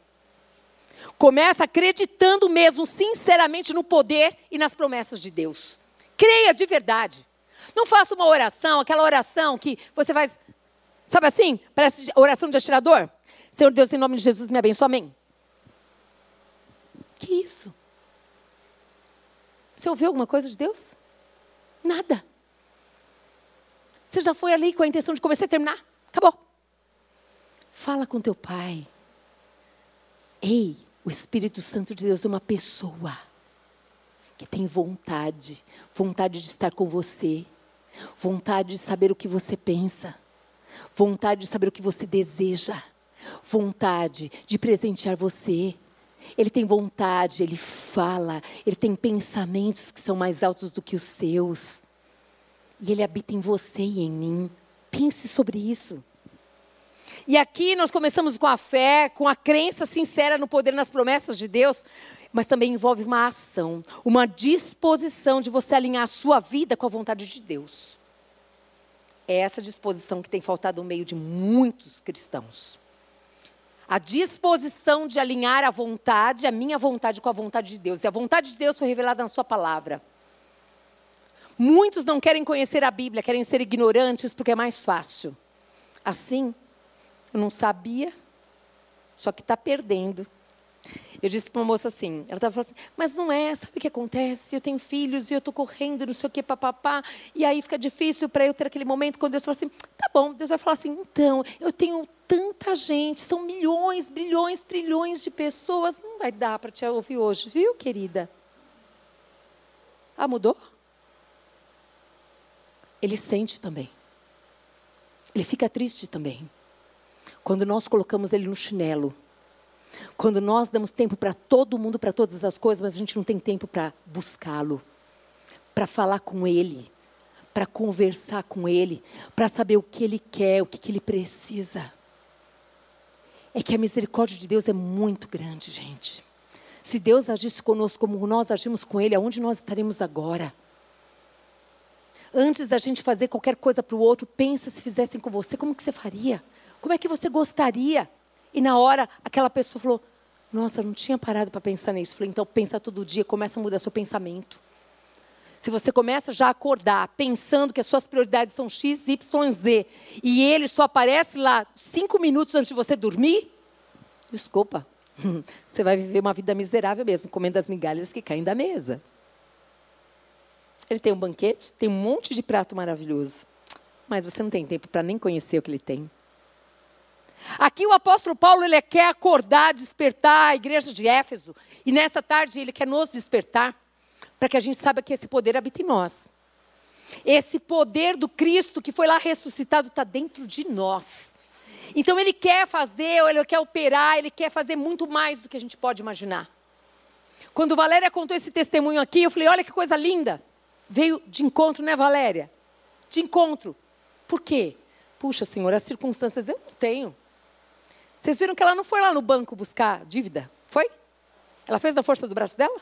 Começa acreditando mesmo, sinceramente, no poder e nas promessas de Deus. Creia de verdade. Não faça uma oração, aquela oração que você faz, sabe assim? Parece oração de atirador. Senhor Deus, em nome de Jesus, me abençoe, amém. Que isso? Você ouviu alguma coisa de Deus? Nada. Você já foi ali com a intenção de começar e terminar? Acabou. Fala com teu pai. Ei, o Espírito Santo de Deus é uma pessoa que tem vontade, vontade de estar com você, vontade de saber o que você pensa, vontade de saber o que você deseja, vontade de presentear você. Ele tem vontade, ele fala, ele tem pensamentos que são mais altos do que os seus. E ele habita em você e em mim. Pense sobre isso. E aqui nós começamos com a fé, com a crença sincera no poder nas promessas de Deus, mas também envolve uma ação, uma disposição de você alinhar a sua vida com a vontade de Deus. É essa disposição que tem faltado no meio de muitos cristãos. A disposição de alinhar a vontade, a minha vontade com a vontade de Deus. E a vontade de Deus foi revelada na Sua palavra. Muitos não querem conhecer a Bíblia, querem ser ignorantes porque é mais fácil. Assim, eu não sabia, só que está perdendo. Eu disse para uma moça assim, ela estava falando assim, mas não é, sabe o que acontece? Eu tenho filhos e eu estou correndo, não sei o que, papapá, e aí fica difícil para eu ter aquele momento quando Deus fala assim, tá bom, Deus vai falar assim, então, eu tenho tanta gente, são milhões, bilhões, trilhões de pessoas, não vai dar para te ouvir hoje, viu, querida? Ah, mudou? Ele sente também. Ele fica triste também. Quando nós colocamos ele no chinelo. Quando nós damos tempo para todo mundo, para todas as coisas, mas a gente não tem tempo para buscá-lo, para falar com ele, para conversar com ele, para saber o que ele quer, o que, que ele precisa. É que a misericórdia de Deus é muito grande, gente. Se Deus agisse conosco como nós agimos com Ele, aonde nós estaremos agora? Antes da gente fazer qualquer coisa para o outro, pensa se fizessem com você, como que você faria? Como é que você gostaria? E na hora, aquela pessoa falou: Nossa, não tinha parado para pensar nisso. Eu falei: Então, pensa todo dia, começa a mudar seu pensamento. Se você começa já a acordar pensando que as suas prioridades são X, Y, Z, e ele só aparece lá cinco minutos antes de você dormir, desculpa, você vai viver uma vida miserável mesmo, comendo as migalhas que caem da mesa. Ele tem um banquete, tem um monte de prato maravilhoso, mas você não tem tempo para nem conhecer o que ele tem. Aqui o apóstolo Paulo ele quer acordar, despertar a igreja de Éfeso. E nessa tarde ele quer nos despertar para que a gente saiba que esse poder habita em nós. Esse poder do Cristo que foi lá ressuscitado está dentro de nós. Então ele quer fazer, ele quer operar, ele quer fazer muito mais do que a gente pode imaginar. Quando Valéria contou esse testemunho aqui, eu falei: olha que coisa linda. Veio de encontro, né, Valéria? De encontro. Por quê? Puxa, Senhor, as circunstâncias eu não tenho. Vocês viram que ela não foi lá no banco buscar dívida? Foi? Ela fez da força do braço dela?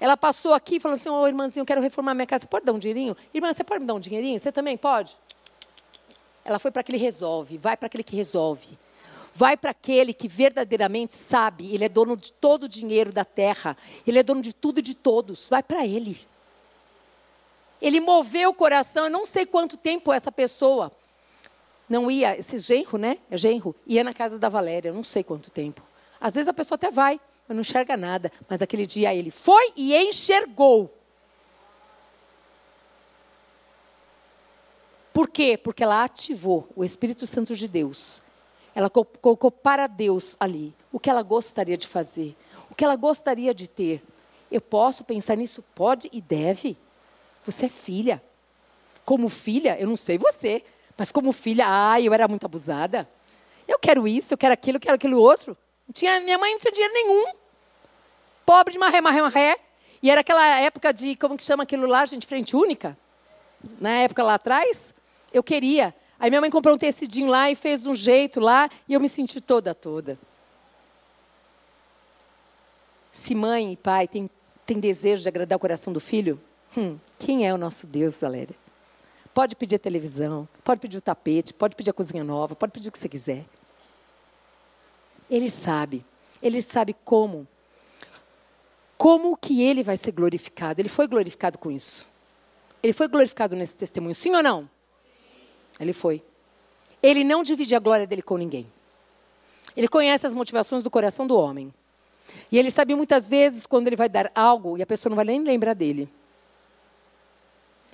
Ela passou aqui e falou assim: Ô oh, irmãzinho, eu quero reformar minha casa. Você pode dar um dinheirinho? Irmã, você pode me dar um dinheirinho? Você também pode? Ela foi para aquele que resolve, vai para aquele que resolve. Vai para aquele que verdadeiramente sabe, ele é dono de todo o dinheiro da terra, ele é dono de tudo e de todos. Vai para ele. Ele moveu o coração, eu não sei quanto tempo essa pessoa não ia, esse genro, né? É genro, ia na casa da Valéria, não sei quanto tempo. Às vezes a pessoa até vai, mas não enxerga nada. Mas aquele dia ele foi e enxergou. Por quê? Porque ela ativou o Espírito Santo de Deus. Ela colocou para Deus ali o que ela gostaria de fazer, o que ela gostaria de ter. Eu posso pensar nisso? Pode e deve. Você é filha. Como filha, eu não sei você, mas como filha, ai, eu era muito abusada. Eu quero isso, eu quero aquilo, eu quero aquilo outro. Não tinha, minha mãe não tinha dinheiro nenhum. pobre de marré, marré, marré. E era aquela época de, como que chama aquilo lá, gente, frente única? Na época lá atrás. Eu queria. Aí minha mãe comprou um tecidinho lá e fez um jeito lá, e eu me senti toda, toda. Se mãe e pai têm, têm desejo de agradar o coração do filho, hum, quem é o nosso Deus, Valéria? Pode pedir a televisão, pode pedir o tapete, pode pedir a cozinha nova, pode pedir o que você quiser. Ele sabe. Ele sabe como. Como que ele vai ser glorificado. Ele foi glorificado com isso. Ele foi glorificado nesse testemunho, sim ou não? Ele foi. Ele não divide a glória dele com ninguém. Ele conhece as motivações do coração do homem. E ele sabe muitas vezes quando ele vai dar algo e a pessoa não vai nem lembrar dele.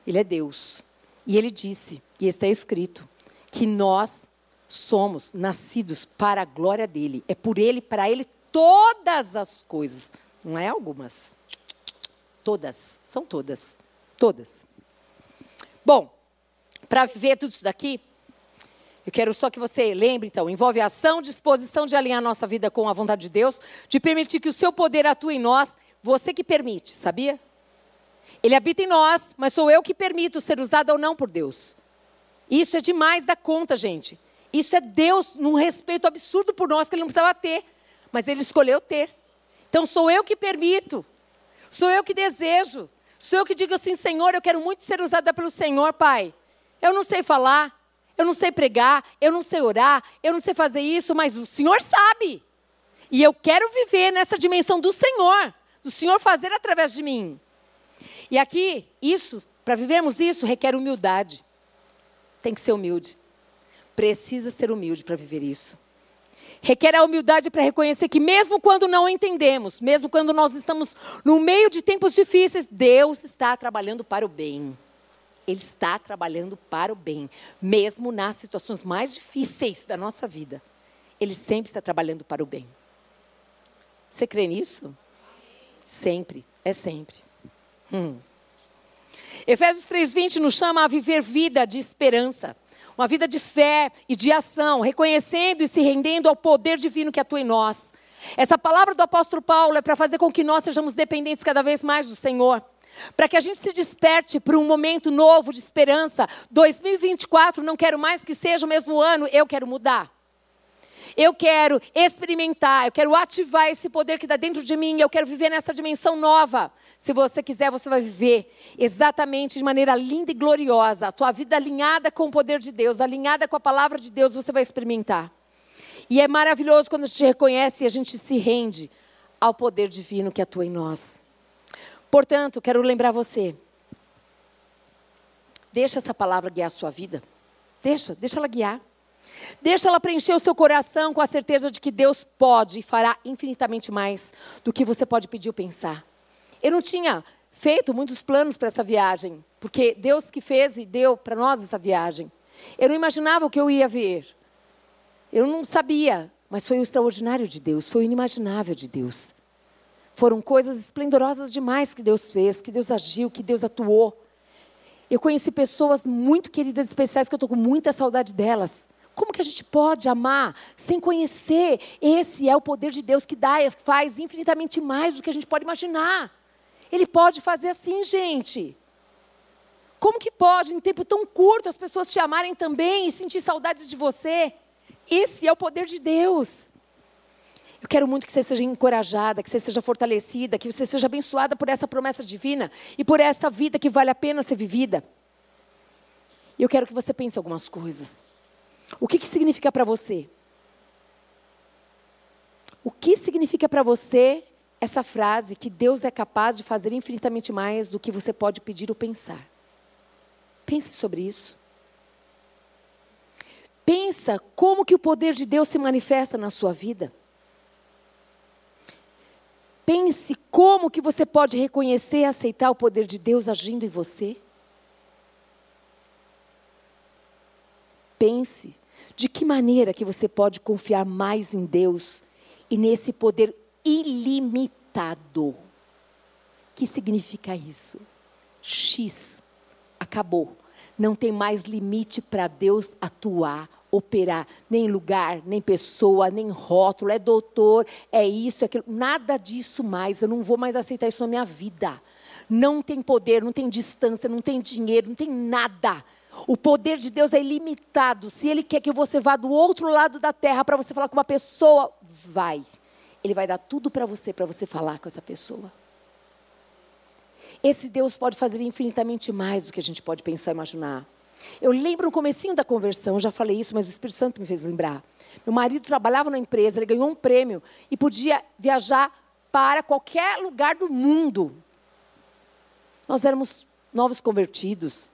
Ele é Deus. E ele disse, e está escrito, que nós somos nascidos para a glória dele. É por ele, para ele, todas as coisas. Não é algumas. Todas. São todas. Todas. Bom, para ver tudo isso daqui, eu quero só que você lembre, então, envolve ação, disposição de alinhar nossa vida com a vontade de Deus, de permitir que o seu poder atue em nós, você que permite, sabia? Ele habita em nós, mas sou eu que permito ser usado ou não por Deus. Isso é demais da conta, gente. Isso é Deus num respeito absurdo por nós que ele não precisava ter, mas ele escolheu ter. Então sou eu que permito. Sou eu que desejo. Sou eu que digo assim, Senhor, eu quero muito ser usada pelo Senhor, Pai. Eu não sei falar, eu não sei pregar, eu não sei orar, eu não sei fazer isso, mas o Senhor sabe. E eu quero viver nessa dimensão do Senhor, do Senhor fazer através de mim. E aqui, isso, para vivermos isso, requer humildade. Tem que ser humilde. Precisa ser humilde para viver isso. Requer a humildade para reconhecer que, mesmo quando não entendemos, mesmo quando nós estamos no meio de tempos difíceis, Deus está trabalhando para o bem. Ele está trabalhando para o bem, mesmo nas situações mais difíceis da nossa vida. Ele sempre está trabalhando para o bem. Você crê nisso? Sempre, é sempre. Hum. Efésios 3,20 nos chama a viver vida de esperança, uma vida de fé e de ação, reconhecendo e se rendendo ao poder divino que atua em nós. Essa palavra do apóstolo Paulo é para fazer com que nós sejamos dependentes cada vez mais do Senhor. Para que a gente se desperte para um momento novo de esperança. 2024, não quero mais que seja o mesmo ano, eu quero mudar. Eu quero experimentar, eu quero ativar esse poder que está dentro de mim, eu quero viver nessa dimensão nova. Se você quiser, você vai viver exatamente de maneira linda e gloriosa. A tua vida alinhada com o poder de Deus, alinhada com a palavra de Deus, você vai experimentar. E é maravilhoso quando a gente reconhece e a gente se rende ao poder divino que atua em nós. Portanto, quero lembrar você. Deixa essa palavra guiar a sua vida. Deixa, deixa ela guiar. Deixa ela preencher o seu coração com a certeza de que Deus pode e fará infinitamente mais do que você pode pedir ou pensar. Eu não tinha feito muitos planos para essa viagem, porque Deus que fez e deu para nós essa viagem. Eu não imaginava o que eu ia ver. Eu não sabia, mas foi o extraordinário de Deus, foi o inimaginável de Deus. Foram coisas esplendorosas demais que Deus fez, que Deus agiu, que Deus atuou. Eu conheci pessoas muito queridas, especiais, que eu estou com muita saudade delas. Como que a gente pode amar sem conhecer? Esse é o poder de Deus que dá, faz infinitamente mais do que a gente pode imaginar. Ele pode fazer assim, gente. Como que pode, em tempo tão curto, as pessoas te amarem também e sentir saudades de você? Esse é o poder de Deus. Eu quero muito que você seja encorajada, que você seja fortalecida, que você seja abençoada por essa promessa divina e por essa vida que vale a pena ser vivida. E eu quero que você pense algumas coisas. O que, que significa para você? O que significa para você essa frase que Deus é capaz de fazer infinitamente mais do que você pode pedir ou pensar? Pense sobre isso. Pensa como que o poder de Deus se manifesta na sua vida. Pense como que você pode reconhecer e aceitar o poder de Deus agindo em você. Pense de que maneira que você pode confiar mais em Deus e nesse poder ilimitado? que significa isso? X. Acabou. Não tem mais limite para Deus atuar, operar, nem lugar, nem pessoa, nem rótulo, é doutor, é isso, é aquilo, nada disso mais. Eu não vou mais aceitar isso na minha vida. Não tem poder, não tem distância, não tem dinheiro, não tem nada. O poder de Deus é ilimitado. Se Ele quer que você vá do outro lado da terra para você falar com uma pessoa, vai. Ele vai dar tudo para você, para você falar com essa pessoa. Esse Deus pode fazer infinitamente mais do que a gente pode pensar e imaginar. Eu lembro no comecinho da conversão, já falei isso, mas o Espírito Santo me fez lembrar. Meu marido trabalhava na empresa, ele ganhou um prêmio e podia viajar para qualquer lugar do mundo. Nós éramos novos convertidos.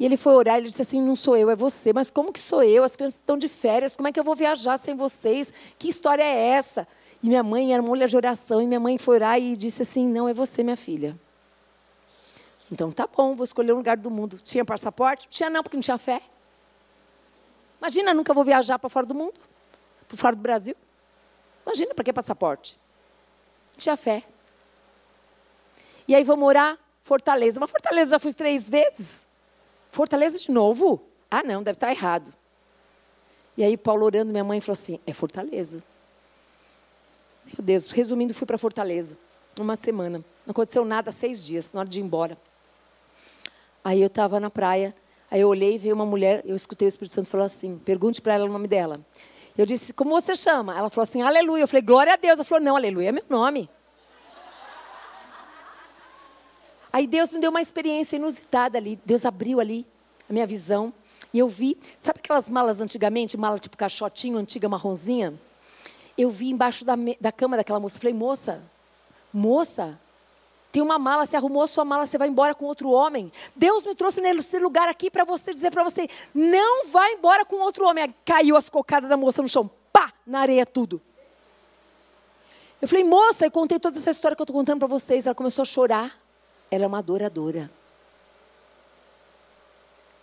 E ele foi orar, ele disse assim: Não sou eu, é você. Mas como que sou eu? As crianças estão de férias, como é que eu vou viajar sem vocês? Que história é essa? E minha mãe era uma mulher de oração, e minha mãe foi orar e disse assim: Não, é você, minha filha. Então tá bom, vou escolher um lugar do mundo. Tinha passaporte? Tinha não, porque não tinha fé. Imagina, nunca vou viajar para fora do mundo, para fora do Brasil. Imagina, para que passaporte? Tinha fé. E aí vamos morar Fortaleza. Mas Fortaleza já fui três vezes. Fortaleza de novo? Ah, não, deve estar errado. E aí Paulo orando, minha mãe falou assim: é Fortaleza. Meu Deus, resumindo, fui para Fortaleza. Uma semana. Não aconteceu nada, seis dias, na hora de ir embora. Aí eu estava na praia, aí eu olhei e veio uma mulher, eu escutei o Espírito Santo falar assim: pergunte para ela o nome dela. Eu disse: como você chama? Ela falou assim: aleluia. Eu falei: glória a Deus. Ela falou: não, aleluia é meu nome. Aí Deus me deu uma experiência inusitada ali. Deus abriu ali a minha visão. E eu vi, sabe aquelas malas antigamente, mala tipo caixotinho, antiga marronzinha? Eu vi embaixo da, da cama daquela moça. Falei, moça, moça, tem uma mala, você arrumou a sua mala, você vai embora com outro homem. Deus me trouxe nesse lugar aqui para você dizer para você: não vai embora com outro homem. Aí caiu as cocadas da moça no chão, pá, na areia tudo. Eu falei, moça, eu contei toda essa história que eu estou contando para vocês. Ela começou a chorar. Ela é uma adoradora.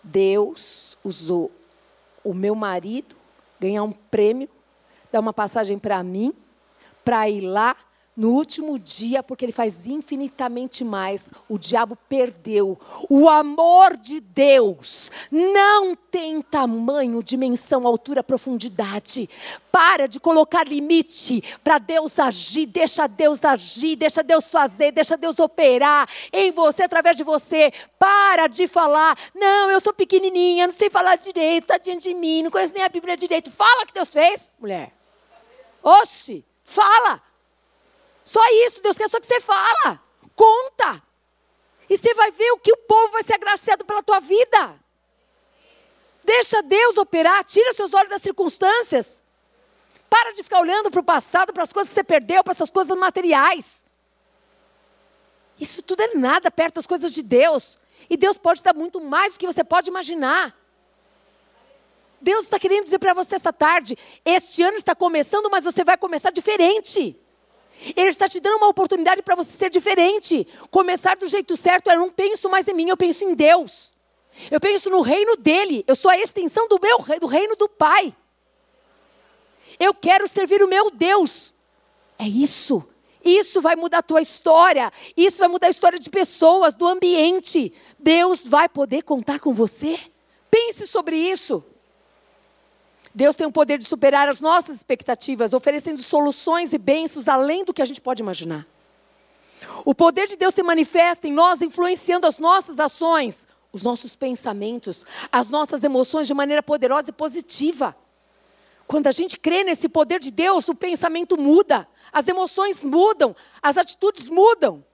Deus usou o meu marido ganhar um prêmio, dar uma passagem para mim, para ir lá no último dia, porque ele faz infinitamente mais. O diabo perdeu. O amor de Deus não tem tamanho, dimensão, altura, profundidade. Para de colocar limite para Deus agir, deixa Deus agir, deixa Deus fazer, deixa Deus operar em você, através de você. Para de falar, não, eu sou pequenininha, não sei falar direito, tadinha de mim, não conheço nem a Bíblia direito. Fala o que Deus fez, mulher. Oxe, fala. Só isso, Deus quer só que você fala. Conta. E você vai ver o que o povo vai ser agraciado pela tua vida. Deixa Deus operar, tira seus olhos das circunstâncias. Para de ficar olhando para o passado, para as coisas que você perdeu, para essas coisas materiais. Isso tudo é nada perto das coisas de Deus. E Deus pode dar muito mais do que você pode imaginar. Deus está querendo dizer para você essa tarde: este ano está começando, mas você vai começar diferente. Ele está te dando uma oportunidade para você ser diferente. Começar do jeito certo, eu não penso mais em mim, eu penso em Deus. Eu penso no reino dele. Eu sou a extensão do meu do reino do Pai. Eu quero servir o meu Deus. É isso. Isso vai mudar a tua história. Isso vai mudar a história de pessoas, do ambiente. Deus vai poder contar com você. Pense sobre isso. Deus tem o poder de superar as nossas expectativas, oferecendo soluções e bênçãos além do que a gente pode imaginar. O poder de Deus se manifesta em nós, influenciando as nossas ações, os nossos pensamentos, as nossas emoções de maneira poderosa e positiva. Quando a gente crê nesse poder de Deus, o pensamento muda, as emoções mudam, as atitudes mudam.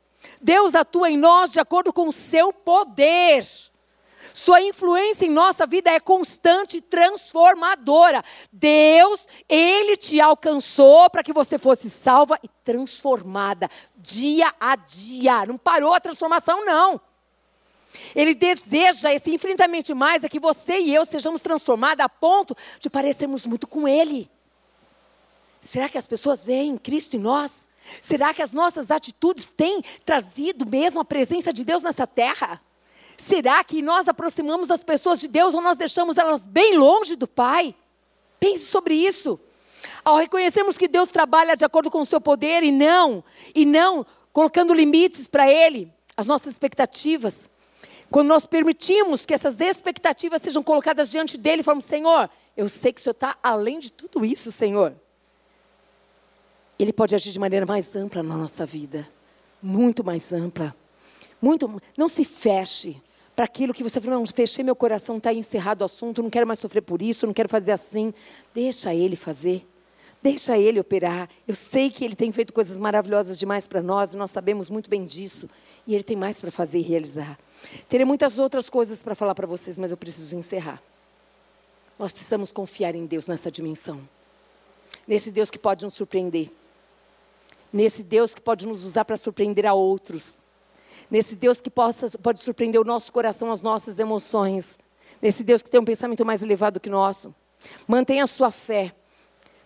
Deus atua em nós de acordo com o seu poder. Sua influência em nossa vida é constante e transformadora. Deus, Ele te alcançou para que você fosse salva e transformada dia a dia. Não parou a transformação, não. Ele deseja esse infinitamente mais é que você e eu sejamos transformados a ponto de parecermos muito com Ele. Será que as pessoas veem Cristo em nós? Será que as nossas atitudes têm trazido mesmo a presença de Deus nessa terra? Será que nós aproximamos as pessoas de Deus ou nós deixamos elas bem longe do Pai? Pense sobre isso. Ao reconhecermos que Deus trabalha de acordo com o seu poder e não, e não colocando limites para Ele, as nossas expectativas, Quando nós permitimos que essas expectativas sejam colocadas diante dele, falamos: Senhor, eu sei que o Senhor está além de tudo isso, Senhor. Ele pode agir de maneira mais ampla na nossa vida, muito mais ampla. Muito, não se feche para aquilo que você falou, não, fechei meu coração, está encerrado o assunto, não quero mais sofrer por isso, não quero fazer assim. Deixa ele fazer. Deixa ele operar. Eu sei que ele tem feito coisas maravilhosas demais para nós, e nós sabemos muito bem disso. E ele tem mais para fazer e realizar. Terei muitas outras coisas para falar para vocês, mas eu preciso encerrar. Nós precisamos confiar em Deus nessa dimensão. Nesse Deus que pode nos surpreender. Nesse Deus que pode nos usar para surpreender a outros. Nesse Deus que possa, pode surpreender o nosso coração, as nossas emoções. Nesse Deus que tem um pensamento mais elevado que o nosso. Mantenha a sua fé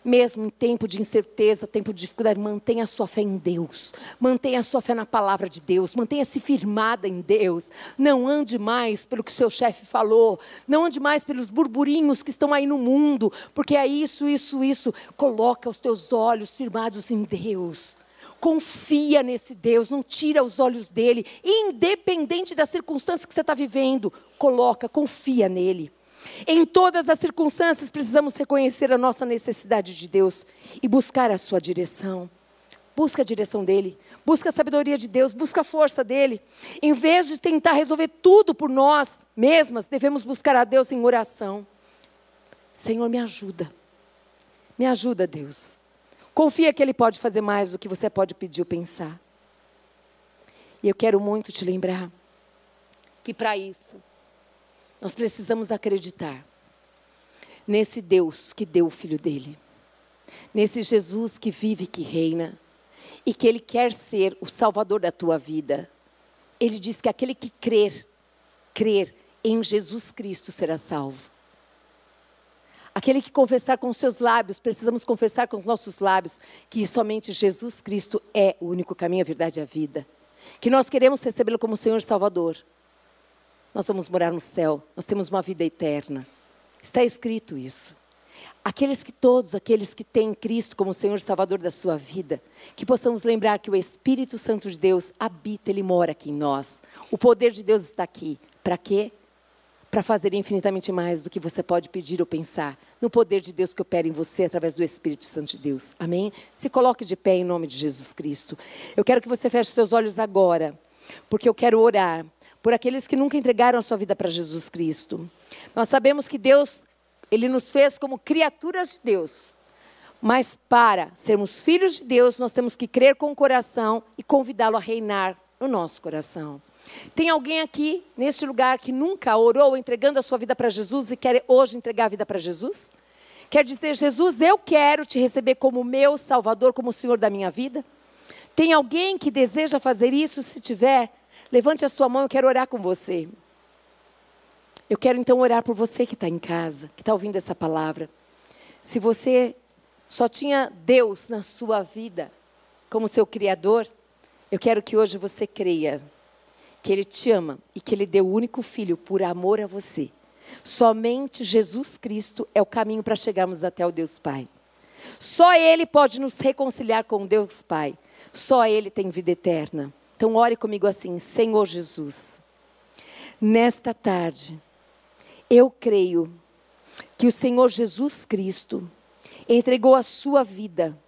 mesmo em tempo de incerteza, tempo de dificuldade, mantenha a sua fé em Deus. Mantenha a sua fé na palavra de Deus. Mantenha-se firmada em Deus. Não ande mais pelo que o seu chefe falou. Não ande mais pelos burburinhos que estão aí no mundo. Porque é isso, isso, isso. Coloca os teus olhos firmados em Deus. Confia nesse Deus, não tira os olhos dele, independente da circunstância que você está vivendo. Coloca, confia nele. Em todas as circunstâncias, precisamos reconhecer a nossa necessidade de Deus e buscar a sua direção. Busca a direção dele, busca a sabedoria de Deus, busca a força dele. Em vez de tentar resolver tudo por nós mesmas, devemos buscar a Deus em oração. Senhor, me ajuda. Me ajuda, Deus. Confia que Ele pode fazer mais do que você pode pedir ou pensar. E eu quero muito te lembrar que para isso nós precisamos acreditar nesse Deus que deu o filho dele, nesse Jesus que vive e que reina, e que ele quer ser o salvador da tua vida. Ele diz que aquele que crer, crer em Jesus Cristo será salvo. Aquele que confessar com os seus lábios, precisamos confessar com os nossos lábios que somente Jesus Cristo é o único caminho, a verdade e a vida. Que nós queremos recebê-lo como Senhor Salvador nós vamos morar no céu, nós temos uma vida eterna. Está escrito isso. Aqueles que todos, aqueles que têm Cristo como Senhor Salvador da sua vida, que possamos lembrar que o Espírito Santo de Deus habita, ele mora aqui em nós. O poder de Deus está aqui. Para quê? Para fazer infinitamente mais do que você pode pedir ou pensar. No poder de Deus que opera em você através do Espírito Santo de Deus. Amém? Se coloque de pé em nome de Jesus Cristo. Eu quero que você feche seus olhos agora, porque eu quero orar por aqueles que nunca entregaram a sua vida para Jesus Cristo. Nós sabemos que Deus, Ele nos fez como criaturas de Deus. Mas para sermos filhos de Deus, nós temos que crer com o coração e convidá-lo a reinar no nosso coração. Tem alguém aqui, neste lugar, que nunca orou entregando a sua vida para Jesus e quer hoje entregar a vida para Jesus? Quer dizer, Jesus, eu quero te receber como meu Salvador, como Senhor da minha vida? Tem alguém que deseja fazer isso? Se tiver, Levante a sua mão, eu quero orar com você. Eu quero então orar por você que está em casa, que está ouvindo essa palavra. Se você só tinha Deus na sua vida como seu Criador, eu quero que hoje você creia que Ele te ama e que Ele deu o único filho por amor a você. Somente Jesus Cristo é o caminho para chegarmos até o Deus Pai. Só Ele pode nos reconciliar com Deus Pai. Só Ele tem vida eterna. Então, ore comigo assim: Senhor Jesus, nesta tarde, eu creio que o Senhor Jesus Cristo entregou a sua vida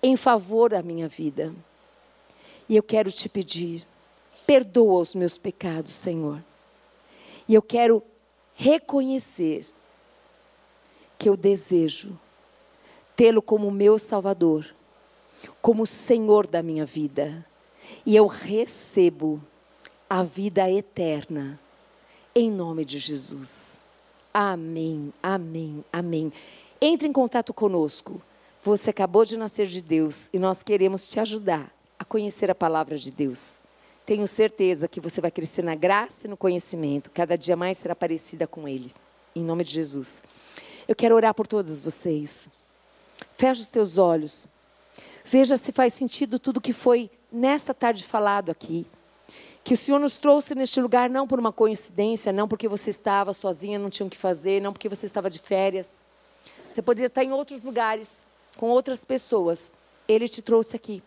em favor da minha vida. E eu quero te pedir, perdoa os meus pecados, Senhor. E eu quero reconhecer que eu desejo tê-lo como meu Salvador, como Senhor da minha vida e eu recebo a vida eterna em nome de Jesus. Amém, amém, amém. Entre em contato conosco. Você acabou de nascer de Deus e nós queremos te ajudar a conhecer a palavra de Deus. Tenho certeza que você vai crescer na graça e no conhecimento, cada dia mais será parecida com Ele. Em nome de Jesus. Eu quero orar por todos vocês. Feche os teus olhos. Veja se faz sentido tudo que foi nesta tarde falado aqui. Que o Senhor nos trouxe neste lugar não por uma coincidência, não porque você estava sozinha, não tinha o que fazer, não porque você estava de férias. Você poderia estar em outros lugares, com outras pessoas. Ele te trouxe aqui.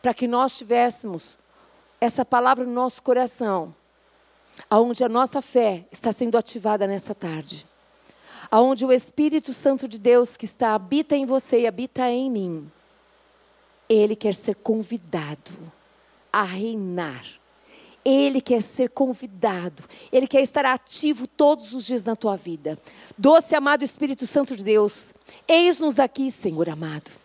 Para que nós tivéssemos essa palavra no nosso coração. aonde a nossa fé está sendo ativada nessa tarde. Aonde o Espírito Santo de Deus que está habita em você e habita em mim, ele quer ser convidado a reinar. Ele quer ser convidado, ele quer estar ativo todos os dias na tua vida. Doce amado Espírito Santo de Deus, eis-nos aqui, Senhor amado.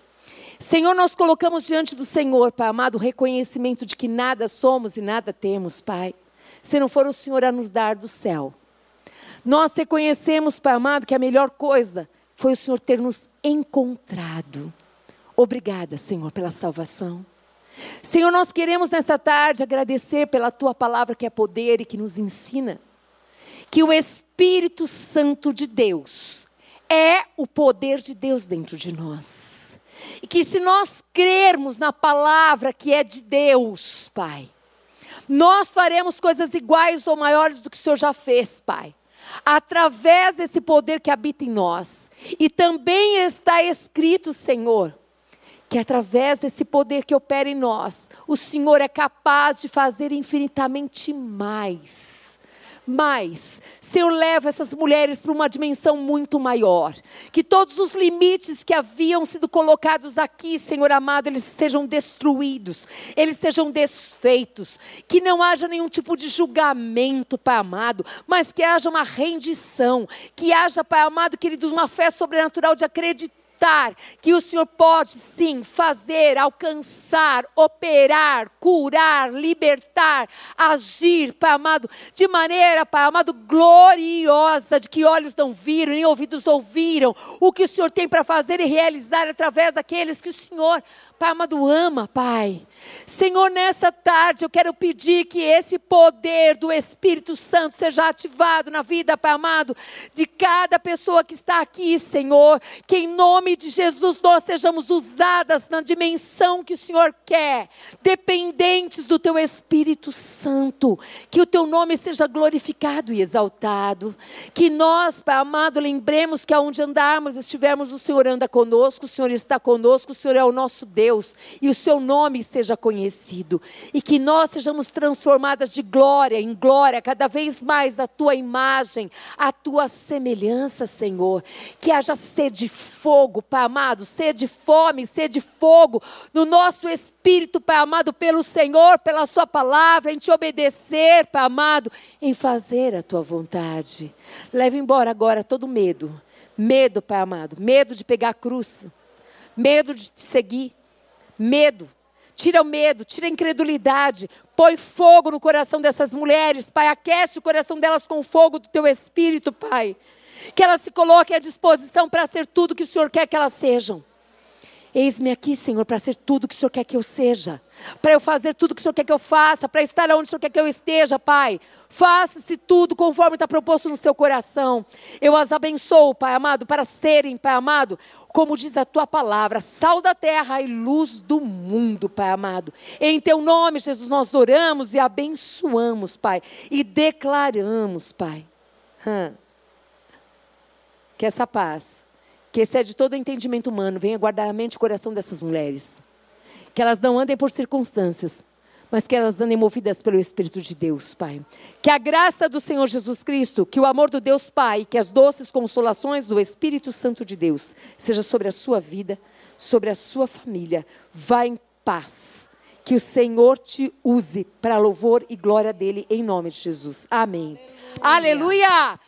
Senhor, nós colocamos diante do Senhor, Pai amado, o reconhecimento de que nada somos e nada temos, Pai, se não for o Senhor a nos dar do céu. Nós reconhecemos, Pai amado, que a melhor coisa foi o Senhor ter nos encontrado. Obrigada, Senhor, pela salvação. Senhor, nós queremos nessa tarde agradecer pela tua palavra que é poder e que nos ensina que o Espírito Santo de Deus é o poder de Deus dentro de nós. E que se nós crermos na palavra que é de Deus, Pai, nós faremos coisas iguais ou maiores do que o Senhor já fez, Pai. Através desse poder que habita em nós. E também está escrito, Senhor, que através desse poder que opera em nós, o Senhor é capaz de fazer infinitamente mais mas, Senhor, leva essas mulheres para uma dimensão muito maior. Que todos os limites que haviam sido colocados aqui, Senhor amado, eles sejam destruídos, eles sejam desfeitos. Que não haja nenhum tipo de julgamento, Pai amado, mas que haja uma rendição. Que haja, Pai amado, querido, uma fé sobrenatural de acreditar acreditar que o Senhor pode sim fazer, alcançar, operar, curar, libertar, agir, Pai amado, de maneira, Pai amado, gloriosa, de que olhos não viram, nem ouvidos ouviram, o que o Senhor tem para fazer e realizar através daqueles que o Senhor, Pai amado, ama, Pai. Senhor, nessa tarde eu quero pedir que esse poder do Espírito Santo seja ativado na vida, Pai amado, de cada pessoa que está aqui, Senhor, que em nome nome de Jesus nós sejamos usadas na dimensão que o Senhor quer, dependentes do Teu Espírito Santo, que o Teu nome seja glorificado e exaltado, que nós, Pai amado, lembremos que aonde andarmos, estivermos, o Senhor anda conosco, o Senhor está conosco, o Senhor é o nosso Deus e o Seu nome seja conhecido, e que nós sejamos transformadas de glória em glória, cada vez mais a Tua imagem, a Tua semelhança, Senhor, que haja sede fogo fogo, Pai amado, sede fome, sede fogo no nosso espírito, Pai amado, pelo Senhor, pela Sua palavra, em te obedecer, Pai amado, em fazer a Tua vontade. Leve embora agora todo medo, medo, Pai amado, medo de pegar a cruz, medo de te seguir, medo. Tira o medo, tira a incredulidade, põe fogo no coração dessas mulheres, Pai. Aquece o coração delas com fogo do teu espírito, Pai que elas se coloquem à disposição para ser tudo que o Senhor quer que elas sejam. Eis-me aqui, Senhor, para ser tudo que o Senhor quer que eu seja, para eu fazer tudo que o Senhor quer que eu faça, para estar onde o Senhor quer que eu esteja, Pai. Faça-se tudo conforme está proposto no seu coração. Eu as abençoo, Pai amado, para serem, Pai amado, como diz a tua palavra, sal da terra e luz do mundo, Pai amado. Em teu nome, Jesus, nós oramos e abençoamos, Pai, e declaramos, Pai. Hum que essa paz, que excede todo o entendimento humano, venha guardar a mente e o coração dessas mulheres. Que elas não andem por circunstâncias, mas que elas andem movidas pelo Espírito de Deus, Pai. Que a graça do Senhor Jesus Cristo, que o amor do Deus Pai, que as doces consolações do Espírito Santo de Deus seja sobre a sua vida, sobre a sua família. Vá em paz. Que o Senhor te use para louvor e glória dele, em nome de Jesus. Amém. Aleluia. Aleluia.